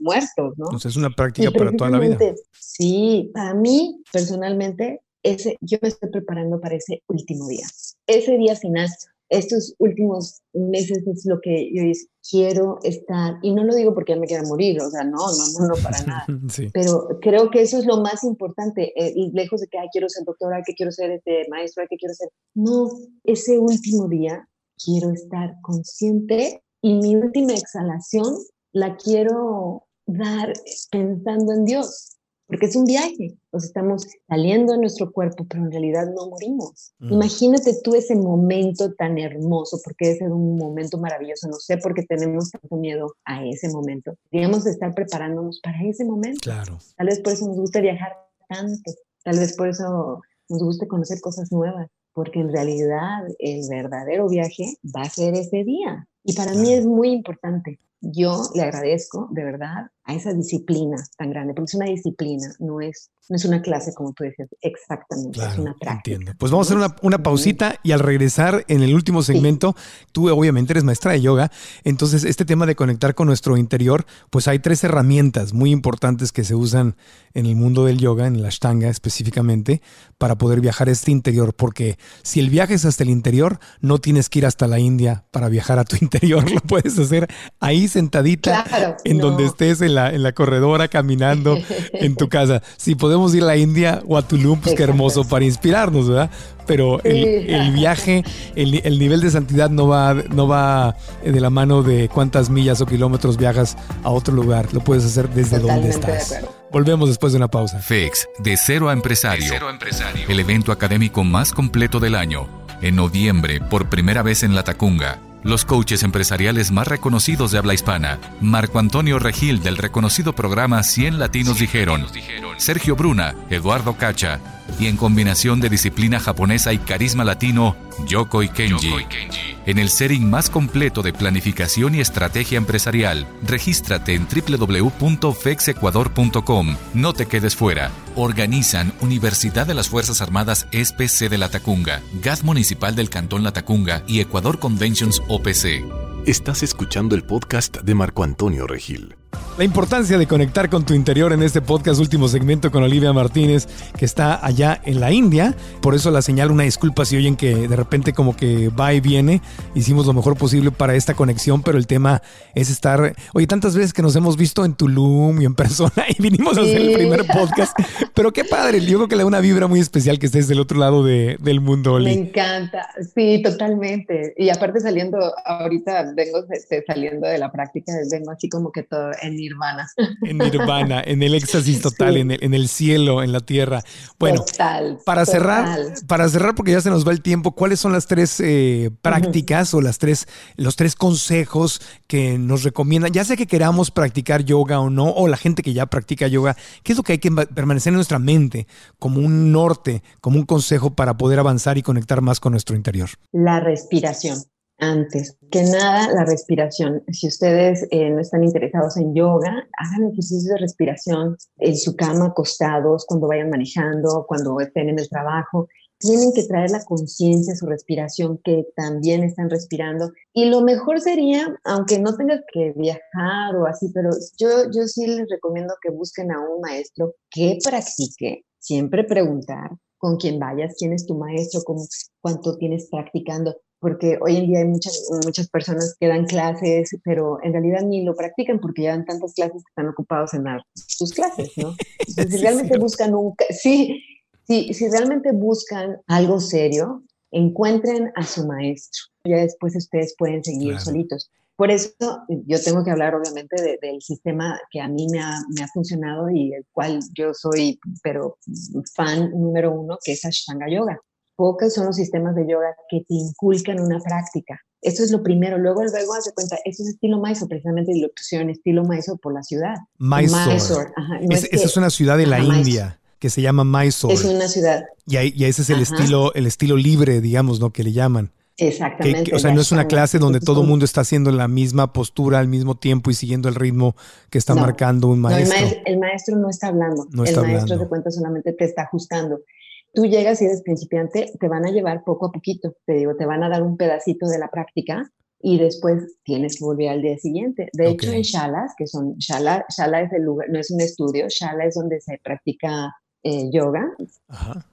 Speaker 6: muertos, ¿no?
Speaker 5: Entonces es una práctica para toda la vida.
Speaker 6: Sí, para mí personalmente, ese, yo me estoy preparando para ese último día. Ese día final estos últimos meses es lo que yo quiero estar, y no lo digo porque ya me quiera morir, o sea, no, no, no, no para nada, pero creo que eso es lo más importante, eh, lejos de que quiero ser doctora, que quiero ser este maestro, que quiero ser, no, ese último día quiero estar consciente y mi última exhalación la quiero dar pensando en Dios, porque es un viaje, nos estamos saliendo de nuestro cuerpo, pero en realidad no morimos. Mm. Imagínate tú ese momento tan hermoso, porque debe ser un momento maravilloso, no sé por qué tenemos tanto miedo a ese momento. Debemos estar preparándonos para ese momento.
Speaker 5: Claro.
Speaker 6: Tal vez por eso nos gusta viajar tanto, tal vez por eso nos gusta conocer cosas nuevas, porque en realidad el verdadero viaje va a ser ese día. Y para mí es muy importante. Yo le agradezco de verdad a esa disciplina tan grande, porque es una disciplina, no es, no es una clase como tú decías, exactamente, es una práctica.
Speaker 5: Entiendo. Pues vamos a hacer una, una, pausita y al regresar en el último segmento, tú obviamente eres maestra de yoga, entonces este tema de conectar con nuestro interior, pues hay tres herramientas muy importantes que se usan en el mundo del yoga, en la ashtanga específicamente, para poder viajar a este interior, porque si el viaje es hasta el interior, no tienes que ir hasta la India para viajar a tu interior, lo puedes hacer ahí sentadita en donde estés en en la corredora caminando en tu casa. Si podemos ir a la India o a Tulum, pues qué hermoso para inspirarnos, ¿verdad? Pero el, viaje, el, nivel de santidad no va, no va de la mano de cuántas millas o kilómetros viajas a otro lugar. Lo puedes hacer desde donde estás. Volvemos después de una pausa.
Speaker 7: FEX, de cero a empresario. El evento académico más completo del año. En noviembre, por primera vez en La Tacunga los coaches empresariales más reconocidos de habla hispana. Marco Antonio Regil del reconocido programa 100 Latinos dijeron, Sergio Bruna, Eduardo Cacha, y en combinación de disciplina japonesa y carisma latino, Yoko y Kenji. En el setting más completo de planificación y estrategia empresarial, regístrate en www.fexecuador.com. No te quedes fuera. Organizan Universidad de las Fuerzas Armadas SPC de La Tacunga, GAD Municipal del Cantón La Tacunga y Ecuador Conventions OPC.
Speaker 4: Estás escuchando el podcast de Marco Antonio Regil.
Speaker 5: La importancia de conectar con tu interior en este podcast último segmento con Olivia Martínez, que está allá en la India. Por eso la señal, una disculpa si oyen que de repente como que va y viene. Hicimos lo mejor posible para esta conexión, pero el tema es estar, oye, tantas veces que nos hemos visto en Tulum y en persona y vinimos a hacer el primer podcast. Pero qué padre, yo creo que le da una vibra muy especial que estés del otro lado del mundo, Oli.
Speaker 6: Me encanta, sí, totalmente. Y aparte saliendo, ahorita vengo saliendo de la práctica, vengo así como que todo en nirvana.
Speaker 5: En nirvana, en el éxtasis total, en, el, en, el, cielo, en la tierra. Bueno, para cerrar, para cerrar, porque ya se nos va el tiempo, ¿cuáles son las tres eh, prácticas o las tres, los tres consejos que nos recomiendan? Ya sea que queramos practicar yoga o no, o la gente que ya practica yoga, ¿qué es lo que hay que permanecer en nuestra mente como un norte, como un consejo para poder avanzar y conectar más con nuestro interior?
Speaker 6: La respiración antes que nada la respiración. Si ustedes eh, no están interesados en yoga, hagan ejercicios de respiración en su cama, acostados, cuando vayan manejando, cuando estén en el trabajo. Tienen que traer la conciencia su respiración, que también están respirando. Y lo mejor sería, aunque no tengas que viajar o así, pero yo, yo sí les recomiendo que busquen a un maestro que practique, siempre preguntar con quién vayas, quién es tu maestro, cómo, cuánto tienes practicando porque hoy en día hay muchas, muchas personas que dan clases, pero en realidad ni lo practican porque ya dan tantas clases que están ocupados en dar sus clases, ¿no? si realmente buscan un, sí, sí, si realmente buscan algo serio, encuentren a su maestro. Ya después ustedes pueden seguir solitos. Por eso yo tengo que hablar obviamente del sistema que a mí me ha, me ha, funcionado y el cual yo soy, pero fan número uno, que es Ashtanga Yoga pocos son los sistemas de yoga que te inculcan una práctica. Eso es lo primero. Luego, luego, hace cuenta, eso es estilo Mysore, precisamente y lo pusieron estilo Mysore por la ciudad.
Speaker 5: Mysore. esa es una ciudad de la India que se llama Mysore.
Speaker 6: Es una ciudad.
Speaker 5: Y, ahí, ese es el estilo, el estilo libre, digamos, ¿no? Que le llaman.
Speaker 6: Exactamente.
Speaker 5: o sea, no es una clase donde todo el mundo está haciendo la misma postura al mismo tiempo y siguiendo el ritmo que está marcando un maestro.
Speaker 6: No, el, maestro. no está hablando. No está el maestro de cuenta solamente te está ajustando. Tú llegas y eres principiante, te van a llevar poco a poquito. Te digo, te van a dar un pedacito de la práctica y después tienes que volver al día siguiente. De hecho, en shalas, que son, shala, shala es el lugar, no es un estudio, shala es donde se practica eh, yoga.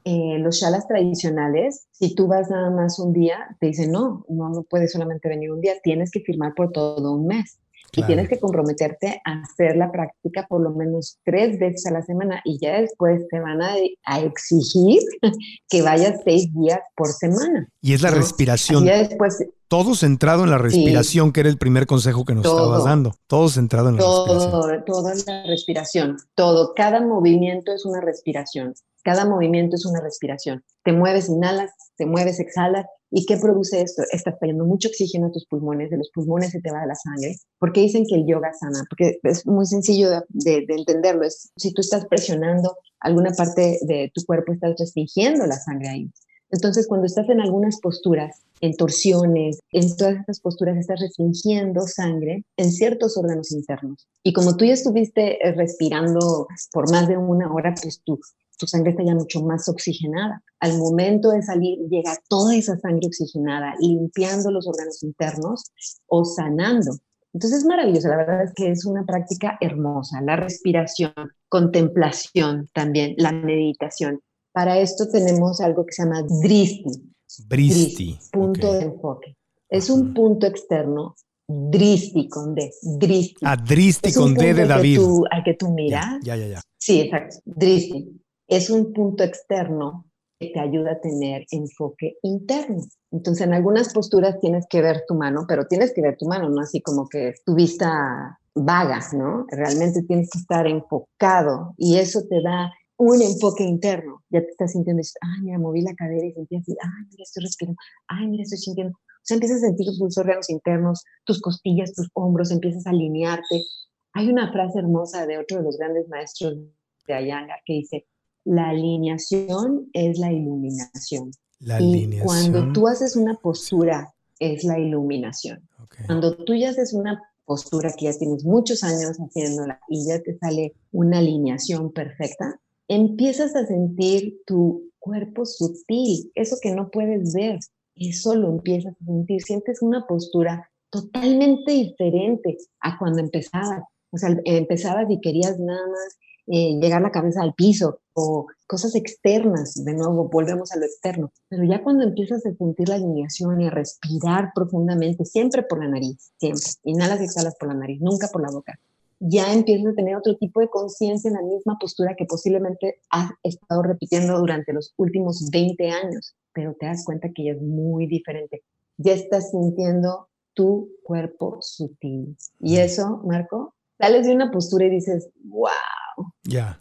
Speaker 6: Eh, los shalas tradicionales, si tú vas nada más un día, te dicen, no, no, no puedes solamente venir un día, tienes que firmar por todo un mes. Y tienes que comprometerte a hacer la práctica por lo menos tres veces a la semana y ya después te van a, exigir que vayas seis días por semana.
Speaker 5: Y es la respiración.
Speaker 6: después,
Speaker 5: todo centrado en la respiración, que era el primer consejo que nos estabas dando. Todo centrado en la respiración.
Speaker 6: Todo en la respiración. Todo. Cada movimiento es una respiración. Cada movimiento es una respiración. Te mueves, inhalas, te mueves, exhalas. ¿Y qué produce esto? Estás trayendo mucho oxígeno a tus pulmones, de los pulmones se te va la sangre. ¿Por qué dicen que el yoga sana? Porque es muy sencillo de, entenderlo. Es, si tú estás presionando alguna parte de tu cuerpo, estás restringiendo la sangre ahí. Entonces, cuando estás en algunas posturas, en torsiones, en todas estas posturas, estás restringiendo sangre en ciertos órganos internos. Y como tú ya estuviste eh, respirando por más de una hora, pues tu, tu sangre está ya mucho más oxigenada. Al momento de salir, llega toda esa sangre oxigenada, limpiando los órganos internos o sanando. Entonces es maravilloso, la verdad es que es una práctica hermosa, la respiración, contemplación también, la meditación. Para esto tenemos algo que se llama dristi.
Speaker 5: Dristi.
Speaker 6: punto de enfoque. Es un punto externo, dristi con D. Dristi.
Speaker 5: Ah, dristi con D de David.
Speaker 6: al que tú miras.
Speaker 5: Ya, ya, ya.
Speaker 6: Sí, exacto. Dristi. Es un punto externo que te ayuda a tener enfoque interno. Entonces, en algunas posturas tienes que ver tu mano, pero tienes que ver tu mano, no así como que tu vista vaga, ¿no? Realmente tienes que estar enfocado y eso te da un enfoque interno. Ya te estás sintiendo, ay, mira, moví la cadera y sentí así, ay, mira, estoy respirando, ay, mira, estoy sintiendo. O sea, empiezas a sentir tus órganos internos, tus costillas, tus hombros, empiezas a alinearte. Hay una frase hermosa de otro de los grandes maestros de Ayanga que dice, la alineación es la iluminación.
Speaker 5: La
Speaker 6: y cuando tú haces una postura, es la iluminación. Cuando tú ya haces una postura que ya tienes muchos años haciéndola y ya te sale una alineación perfecta, empiezas a sentir tu cuerpo sutil, eso que no puedes ver, eso lo empiezas a sentir, sientes una postura totalmente diferente a cuando empezabas. O sea, empezabas y querías nada más eh, llegar la cabeza al piso o cosas externas, de nuevo, volvemos a lo externo. Pero ya cuando empiezas a sentir la alineación y a respirar profundamente, siempre por la nariz, siempre, inhalas y exhalas por la nariz, nunca por la boca ya empiezas a tener otro tipo de conciencia en la misma postura que posiblemente has estado repitiendo durante los últimos 20 años, pero te das cuenta que ya es muy diferente. Ya estás sintiendo tu cuerpo sutil. Y eso, Marco, sales de una postura y dices, wow,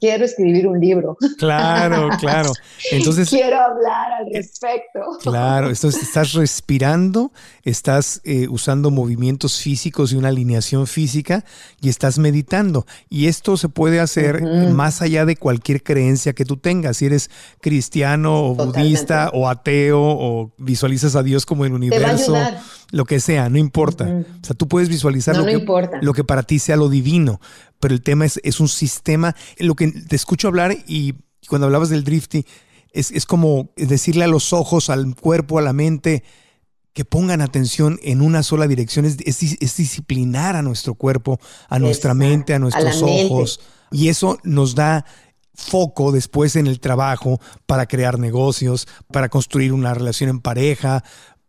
Speaker 6: Quiero escribir un libro.
Speaker 5: Claro, claro. Entonces.
Speaker 6: Quiero hablar al respecto.
Speaker 5: Claro, entonces estás respirando, estás eh, usando movimientos físicos y una alineación física y estás meditando. Y esto se puede hacer más allá de cualquier creencia que tú tengas. Si eres cristiano o budista o ateo o visualizas a Dios como el universo, lo que sea, no importa. O sea, tú puedes visualizar lo, que, lo que para ti sea lo divino pero el tema es, es un sistema. Lo que te escucho hablar y cuando hablabas del drifting, es, es como decirle a los ojos, al cuerpo, a la mente, que pongan atención en una sola dirección, es, es, disciplinar a nuestro cuerpo, a nuestra mente, a nuestros ojos. Y eso nos da foco después en el trabajo para crear negocios, para construir una relación en pareja,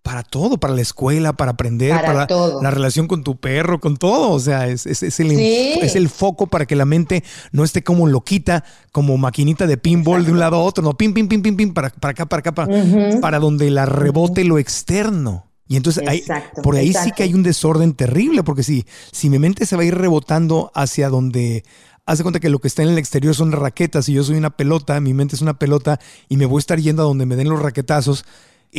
Speaker 5: para todo, para la escuela, para aprender, para, la relación con tu perro, con todo. O sea, es, es, el, es, el, foco para que la mente no esté como loquita, como maquinita de pinball de un lado a otro, no, pim, pim, pim, pim, pim, para, para acá, para acá, para, para donde la rebote lo externo. Y entonces por ahí sí que hay un desorden terrible, porque si, si mi mente se va a ir rebotando hacia donde, hace cuenta que lo que está en el exterior son raquetas y yo soy una pelota, mi mente es una pelota y me voy a estar yendo a donde me den los raquetazos,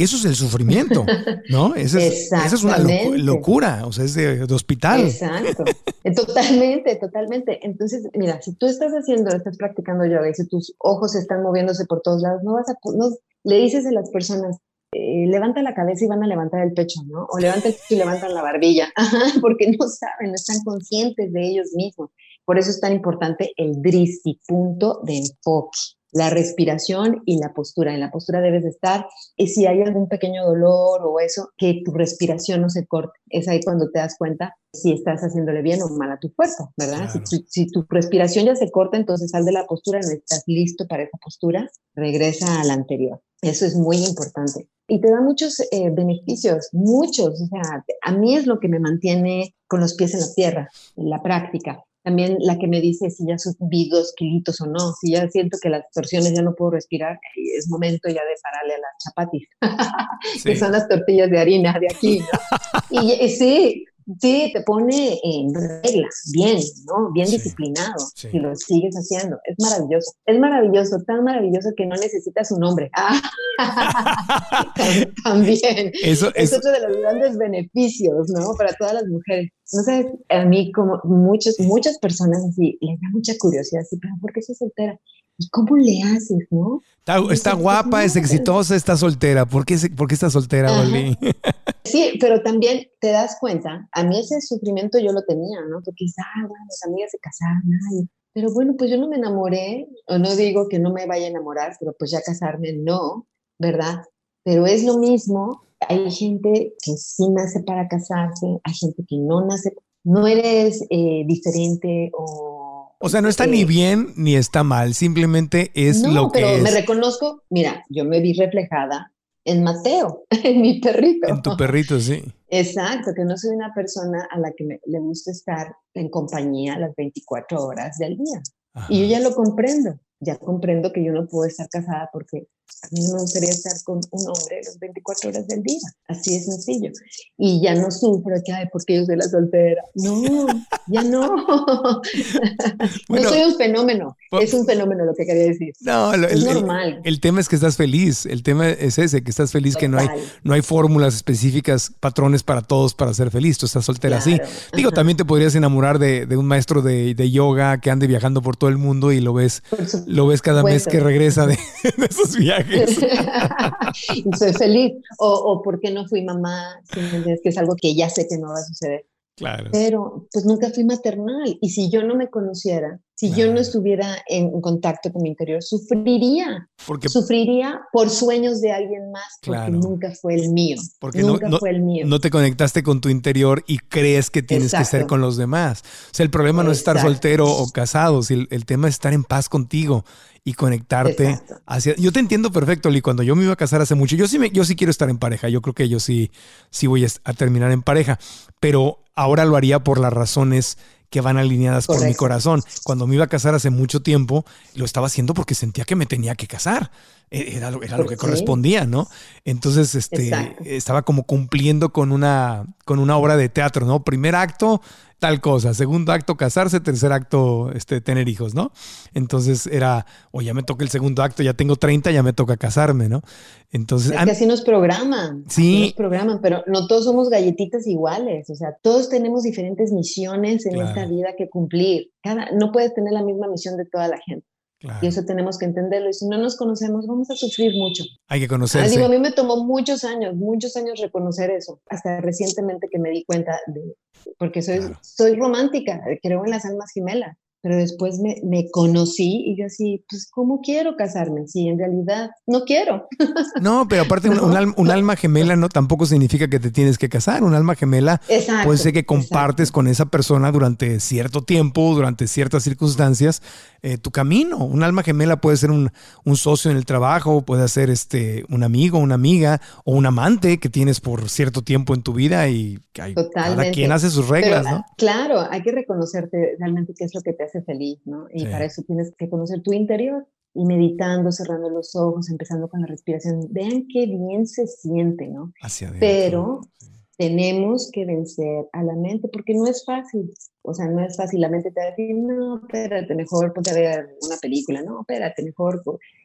Speaker 5: eso es el sufrimiento, ¿no? Esa es, es una locura, o sea, es de, hospital.
Speaker 6: Exacto, eh, totalmente, totalmente. Entonces, mira, si tú estás haciendo, estás practicando yoga y si tus ojos están moviéndose por todos lados, no vas a, no, le dices a las personas, eh, levanta la cabeza y van a levantar el pecho, ¿no? O levanta el pecho y levantan la barbilla, porque no saben, no están conscientes de ellos mismos. Por eso es tan importante el dristi, punto de enfoque la respiración y la postura. En la postura debes de estar y si hay algún pequeño dolor o eso, que tu respiración no se corte. Es ahí cuando te das cuenta si estás haciéndole bien o mal a tu cuerpo, ¿verdad? Si, tu respiración ya se corta, entonces sal de la postura, no estás listo para esa postura, regresa a la anterior. Eso es muy importante. Y te da muchos eh, beneficios, muchos. O sea, a mí es lo que me mantiene con los pies en la tierra, en la práctica también la que me dice si ya subí dos kilitos o no, si ya siento que las torsiones ya no puedo respirar, es momento ya de pararle a las chapatis, que son las tortillas de harina de aquí. y, sí, Sí, te pone en reglas, bien, ¿no? Bien disciplinado, si lo sigues haciendo. Es maravilloso. Es maravilloso, tan maravilloso que no necesitas un hombre. También. Eso, es otro de los grandes beneficios, ¿no? Para todas las mujeres. No sé, a mí como muchas, muchas personas así, les da mucha curiosidad, así, pero ¿por qué se soltera? ¿Y cómo le haces, no?
Speaker 5: Está, guapa, es exitosa, está soltera. ¿Por qué, por qué está soltera, Oli?
Speaker 6: Sí, pero también te das cuenta, a mí ese sufrimiento yo lo tenía, ¿no? Porque ah, bueno, mis amigas se casaron, pero bueno, pues yo no me enamoré, o no digo que no me vaya a enamorar, pero pues ya casarme no, ¿verdad? Pero es lo mismo, hay gente que sí nace para casarse, hay gente que no nace, no eres eh, diferente o
Speaker 5: o sea, no está ni bien ni está mal, simplemente es lo que pero
Speaker 6: me reconozco, mira, yo me vi reflejada en Mateo, en mi perrito.
Speaker 5: En tu perrito, sí.
Speaker 6: Exacto, que no soy una persona a la que le gusta estar en compañía las 24 horas del día. Y yo ya lo comprendo, ya comprendo que yo no puedo estar casada porque a mí me gustaría estar con un hombre las 24 horas del día, así de sencillo. Y ya no sufro que, ay, porque yo soy la soltera. No, ya no. no soy un fenómeno, es un fenómeno lo que quería decir. No, es
Speaker 5: el, normal. El, tema es que estás feliz, el tema es ese, que estás feliz, que no hay, no hay fórmulas específicas, patrones para todos para ser feliz, tú estás soltera así. Digo, también te podrías enamorar de, de un maestro de, de, yoga que ande viajando por todo el mundo y lo ves, lo ves cada mes que regresa de, de esos viajes.
Speaker 6: y soy feliz. O, o ¿por qué no fui mamá? que es algo que ya sé que no va a suceder.
Speaker 5: Claro.
Speaker 6: Pero pues nunca fui maternal. Y si yo no me conociera, si yo no estuviera en contacto con mi interior, sufriría. Porque, sufriría por sueños de alguien más, porque nunca fue el mío. Porque nunca
Speaker 5: no,
Speaker 6: fue el mío.
Speaker 5: No te conectaste con tu interior y crees que tienes que ser con los demás. O sea, el problema no es estar soltero o casado, el, el tema es estar en paz contigo y conectarte hacia. Yo te entiendo perfecto, Lee. Cuando yo me iba a casar hace mucho, yo sí, me, yo sí quiero estar en pareja. Yo creo que yo sí, sí voy a terminar en pareja. Pero ahora lo haría por las razones que van alineadas con mi corazón. Cuando me iba a casar hace mucho tiempo, lo estaba haciendo porque sentía que me tenía que casar. E, era lo, era lo que correspondía, ¿no? Entonces, este, estaba como cumpliendo con una, con una obra de teatro, ¿no? Primer acto, tal cosa. Segundo acto, casarse. Tercer acto, este, tener hijos, ¿no? Entonces era, o ya me toca el segundo acto, ya tengo 30, ya me toca casarme, ¿no? Entonces.
Speaker 6: Es que así nos programan.
Speaker 5: Sí.
Speaker 6: nos programan, pero no todos somos galletitas iguales. O sea, todos tenemos diferentes misiones en esta vida que cumplir. Cada, no puedes tener la misma misión de toda la gente. Y eso tenemos que entenderlo. Y si no nos conocemos, vamos a sufrir mucho.
Speaker 5: Hay que conocerse.
Speaker 6: Ah, digo, a mí me tomó muchos años, muchos años reconocer eso. Hasta recientemente que me di cuenta de, porque soy, soy romántica, creo en las almas gemelas pero después me, me, conocí y yo así, pues, ¿cómo quiero casarme? Si en realidad no quiero.
Speaker 5: No, pero aparte, un, alma, gemela no tampoco significa que te tienes que casar. Un alma gemela puede ser que compartes con esa persona durante cierto tiempo, durante ciertas circunstancias, eh, tu camino. Un alma gemela puede ser un, un, socio en el trabajo, puede ser este, un amigo, una amiga o un amante que tienes por cierto tiempo en tu vida y hay, cada quien hace sus reglas, ¿no?
Speaker 6: Claro, hay que reconocerte realmente qué es lo que te hace feliz, ¿no? Y para eso tienes que conocer tu interior y meditando, cerrando los ojos, empezando con la respiración. Vean qué bien se siente, ¿no?
Speaker 5: Hacia
Speaker 6: Pero tenemos que vencer a la mente porque no es fácil. O sea, no es fácil. La mente te va a decir, no, espérate, mejor ponte a ver una película, no, espérate, mejor.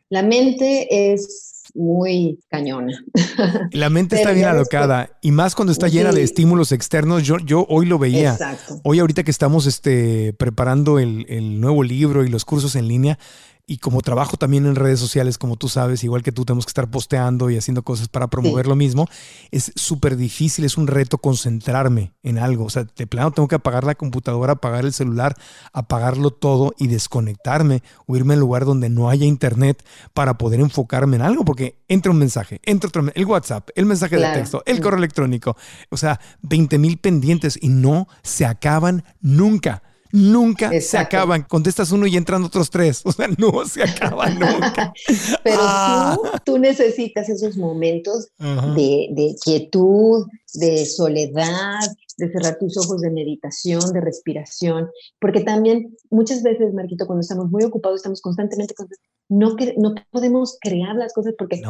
Speaker 6: La mente es muy cañona.
Speaker 5: La mente está bien alocada y más cuando está llena de estímulos externos. Yo, yo hoy lo veía. Hoy ahorita que estamos este, preparando el, el nuevo libro y los cursos en línea, y como trabajo también en redes sociales, como tú sabes, igual que tú tenemos que estar posteando y haciendo cosas para promover lo mismo, es súper difícil, es un reto concentrarme en algo. O sea, de plano tengo que apagar la computadora, apagar el celular, apagarlo todo y desconectarme o irme al lugar donde no haya internet para poder enfocarme en algo, porque entra un mensaje, entra otro, el WhatsApp, el mensaje de texto, el correo electrónico, o sea, 20 mil pendientes y no se acaban nunca nunca se acaban. Contestas uno y entran otros tres. O sea, no se acaban nunca.
Speaker 6: Pero ah. tú, necesitas esos momentos de, quietud, de soledad, de cerrar tus ojos, de meditación, de respiración, porque también muchas veces, Marquito, cuando estamos muy ocupados, estamos constantemente, no, no podemos crear las cosas porque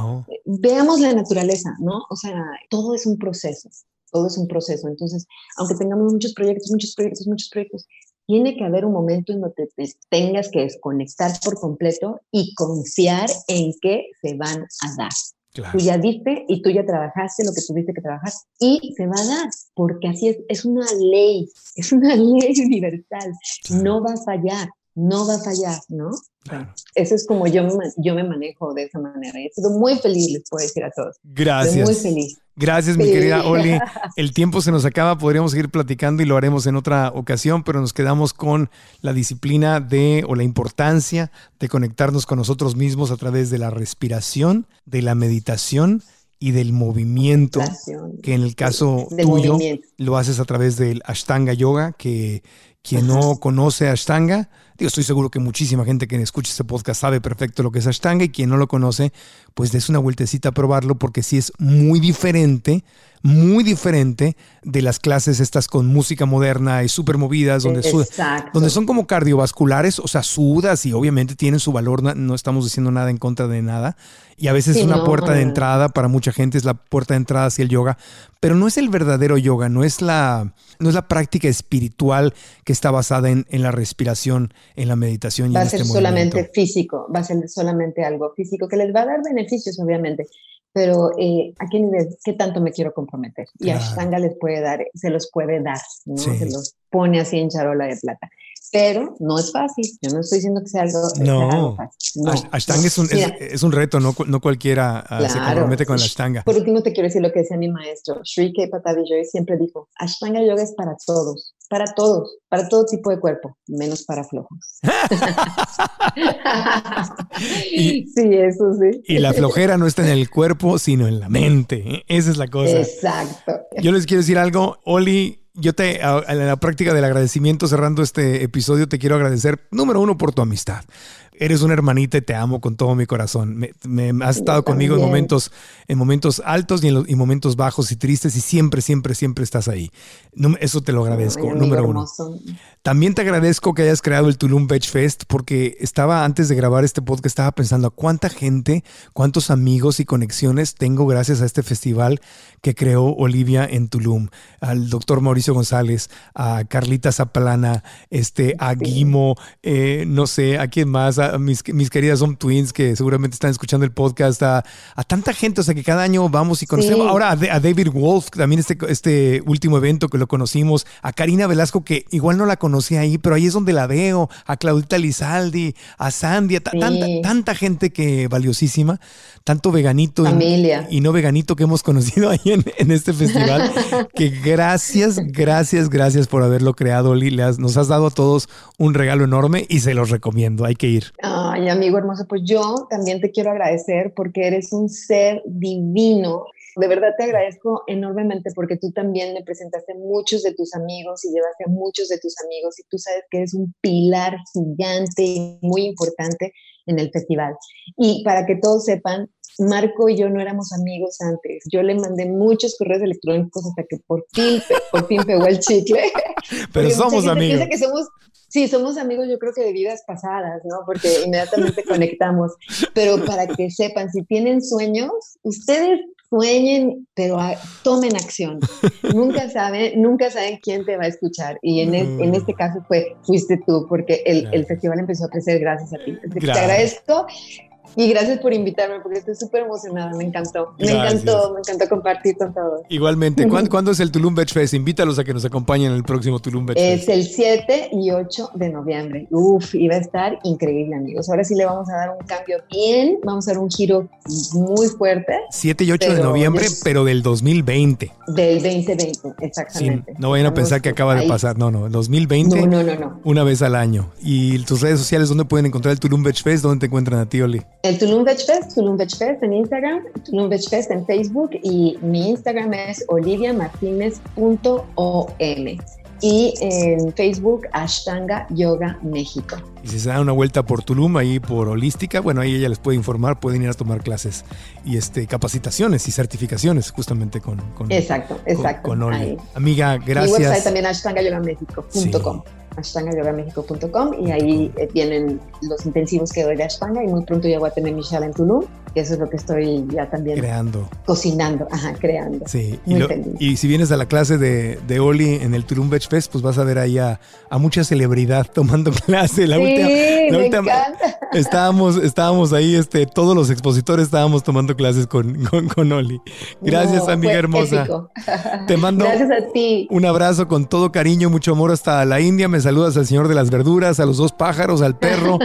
Speaker 6: veamos la naturaleza, ¿no? O sea, todo es un proceso todo es un proceso. Entonces, aunque tengamos muchos proyectos, muchos proyectos, muchos proyectos, tiene que haber un momento en donde te tengas que desconectar por completo y confiar en que se van a dar. Tú ya diste y tú ya trabajaste lo que tuviste que trabajar y se va a dar, porque así es, es una ley, es una ley universal, no va a fallar, no va a fallar, ¿no? Eso es como yo, yo me manejo de esa manera. He sido muy feliz, les puedo decir a todos.
Speaker 5: Gracias.
Speaker 6: muy feliz.
Speaker 5: Gracias, mi querida Oli. El tiempo se nos acaba, podríamos seguir platicando y lo haremos en otra ocasión, pero nos quedamos con la disciplina de o la importancia de conectarnos con nosotros mismos a través de la respiración, de la meditación y del movimiento, que en el caso tuyo lo haces a través del Ashtanga Yoga, que quien no conoce Ashtanga, Digo, estoy seguro que muchísima gente que escucha este podcast sabe perfecto lo que es Ashtanga y quien no lo conoce, pues des una vueltecita a probarlo porque sí es muy diferente, muy diferente de las clases estas con música moderna y súper movidas, donde, donde son como cardiovasculares, o sea, sudas y obviamente tienen su valor, no, estamos diciendo nada en contra de nada. Y a veces es una puerta de entrada para mucha gente, es la puerta de entrada hacia el yoga, pero no es el verdadero yoga, no es la, no es la práctica espiritual que está basada en, en la respiración en la meditación.
Speaker 6: Y va a ser este solamente físico, va a ser solamente algo físico que les va a dar beneficios, obviamente, pero eh, ¿a qué nivel, qué tanto me quiero comprometer? Y Ashtanga les puede dar, se los puede dar, ¿no? Se los pone así en charola de plata pero no es fácil. Yo no estoy diciendo que sea algo,
Speaker 5: no. fácil. No, Ashtanga es un, es, un, reto, no, no cualquiera ah, se compromete con la Ashtanga.
Speaker 6: Por último, te quiero decir lo que decía mi maestro, Sri K. Siempre dijo, Ashtanga Yoga es para todos, para todos, para todo tipo de cuerpo, menos para flojos. sí, eso sí.
Speaker 5: Y la flojera no está en el cuerpo, sino en la mente. ¿eh? Esa es la cosa.
Speaker 6: Exacto.
Speaker 5: Yo les quiero decir algo, Oli, yo te, en la práctica del agradecimiento, cerrando este episodio, te quiero agradecer, número uno, por tu amistad eres una hermanita y te amo con todo mi corazón. Me, has estado conmigo en momentos, en momentos altos y en, momentos bajos y tristes y siempre, siempre, siempre estás ahí. eso te lo agradezco, número uno. También te agradezco que hayas creado el Tulum Beach Fest porque estaba antes de grabar este podcast, estaba pensando cuánta gente, cuántos amigos y conexiones tengo gracias a este festival que creó Olivia en Tulum. Al doctor Mauricio González, a Carlita Zapalana, este, a Guimo, eh, no sé, a quién más, mis, mis queridas Home Twins que seguramente están escuchando el podcast, a, tanta gente, o sea que cada año vamos y conocemos. Ahora a, David Wolf, también este, este último evento que lo conocimos, a Karina Velasco, que igual no la conocí ahí, pero ahí es donde la veo, a Claudita Lizaldi, a Sandy, a tanta, tanta gente que valiosísima, tanto veganito y, no veganito que hemos conocido ahí en, en este festival, que gracias, gracias, gracias por haberlo creado, Oli. nos has dado a todos un regalo enorme y se los recomiendo, hay que ir.
Speaker 6: Ay, amigo hermoso, pues yo también te quiero agradecer porque eres un ser divino. De verdad te agradezco enormemente porque tú también me presentaste muchos de tus amigos y llevaste a muchos de tus amigos y tú sabes que eres un pilar gigante y muy importante en el festival. Y para que todos sepan, Marco y yo no éramos amigos antes. Yo le mandé muchos correos electrónicos hasta que por fin, por fin pegó el chicle.
Speaker 5: Pero somos amigos.
Speaker 6: que somos Sí, somos amigos yo creo que de vidas pasadas, ¿no? Porque inmediatamente conectamos. Pero para que sepan, si tienen sueños, ustedes sueñen, pero tomen acción. nunca saben, nunca saben quién te va a escuchar. Y en, en este caso fue, fuiste tú, porque el, el, festival empezó a crecer gracias a ti. Te agradezco Y gracias por invitarme porque estoy súper emocionada, me encantó. Me encantó, me encantó compartir con todos.
Speaker 5: Igualmente, ¿cuándo, es el Tulum Beach Fest? Invítalos a que nos acompañen en el próximo Tulum Beach
Speaker 6: Fest. Es el 7 y 8 de noviembre. Uf, iba a estar increíble, amigos. Ahora sí le vamos a dar un cambio bien, vamos a dar un giro muy fuerte.
Speaker 5: 7 y 8 de noviembre, pero del 2020.
Speaker 6: Del 2020, exactamente.
Speaker 5: no vayan a pensar que acaba de pasar, no, no, 2020.
Speaker 6: No, no, no,
Speaker 5: Una vez al año. ¿Y tus redes sociales dónde pueden encontrar el Tulum Beach Fest? ¿Dónde te encuentran a ti, Oli?
Speaker 6: El Tulum Beach Fest, Tulum Beach Fest en Instagram, Tulum Beach Fest en Facebook y mi Instagram es oliviamartinez.om y en Facebook Ashtanga Yoga México.
Speaker 5: Y si se da una vuelta por Tulum, ahí por Holística, bueno, ahí ella les puede informar, pueden ir a tomar clases y este capacitaciones y certificaciones justamente con, con
Speaker 6: Exacto, exacto.
Speaker 5: Con, Oli. Amiga, gracias.
Speaker 6: Mi website también ashtangayogamexico.com ashtangayogamenxico.com y ahí eh, vienen los intensivos que doy de Ashtanga y muy pronto ya voy a tener mi shala en Tulum, que eso es lo que estoy ya también
Speaker 5: creando.
Speaker 6: Cocinando, ajá, creando.
Speaker 5: Sí, y, si vienes a la clase de, de, Oli en el Tulum Beach Fest, pues vas a ver ahí a, mucha celebridad tomando clase. La
Speaker 6: sí,
Speaker 5: última,
Speaker 6: me encanta.
Speaker 5: Estábamos, estábamos ahí, este, todos los expositores estábamos tomando clases con, con, Oli. Gracias, amiga hermosa. Te mando
Speaker 6: Gracias a ti.
Speaker 5: un abrazo con todo cariño, mucho amor hasta la India. Me saludas al señor de las verduras, a los dos pájaros, al perro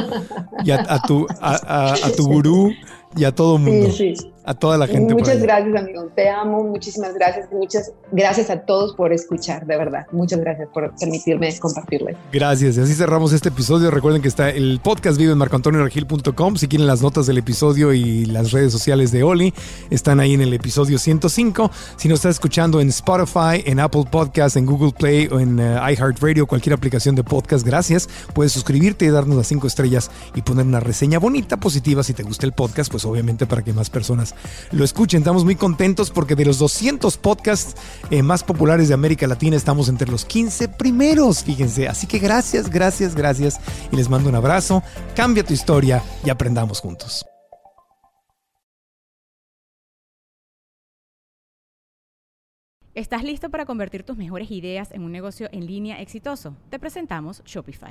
Speaker 5: y a, tu, a, tu gurú y a todo mundo.
Speaker 6: Sí, sí
Speaker 5: a toda la gente.
Speaker 6: Muchas gracias, amigo. Te amo, muchísimas gracias. Muchas gracias a todos por escuchar, de verdad. Muchas gracias por permitirme compartirles.
Speaker 5: Gracias. Y así cerramos este episodio. Recuerden que está el podcast vive en marcoantonioregil.com. Si quieren las notas del episodio y las redes sociales de Oli, están ahí en el episodio 105. Si nos estás escuchando en Spotify, en Apple Podcast, en Google Play o en uh, iHeartRadio, cualquier aplicación de podcast, gracias. Puedes suscribirte y darnos las cinco estrellas y poner una reseña bonita, positiva si te gusta el podcast, pues obviamente para que más personas lo escuchen. Estamos muy contentos porque de los 200 podcasts eh, más populares de América Latina estamos entre los 15 primeros, fíjense. Así que gracias, gracias, gracias y les mando un abrazo. Cambia tu historia y aprendamos juntos.
Speaker 2: ¿Estás listo para convertir tus mejores ideas en un negocio en línea exitoso? Te presentamos Shopify.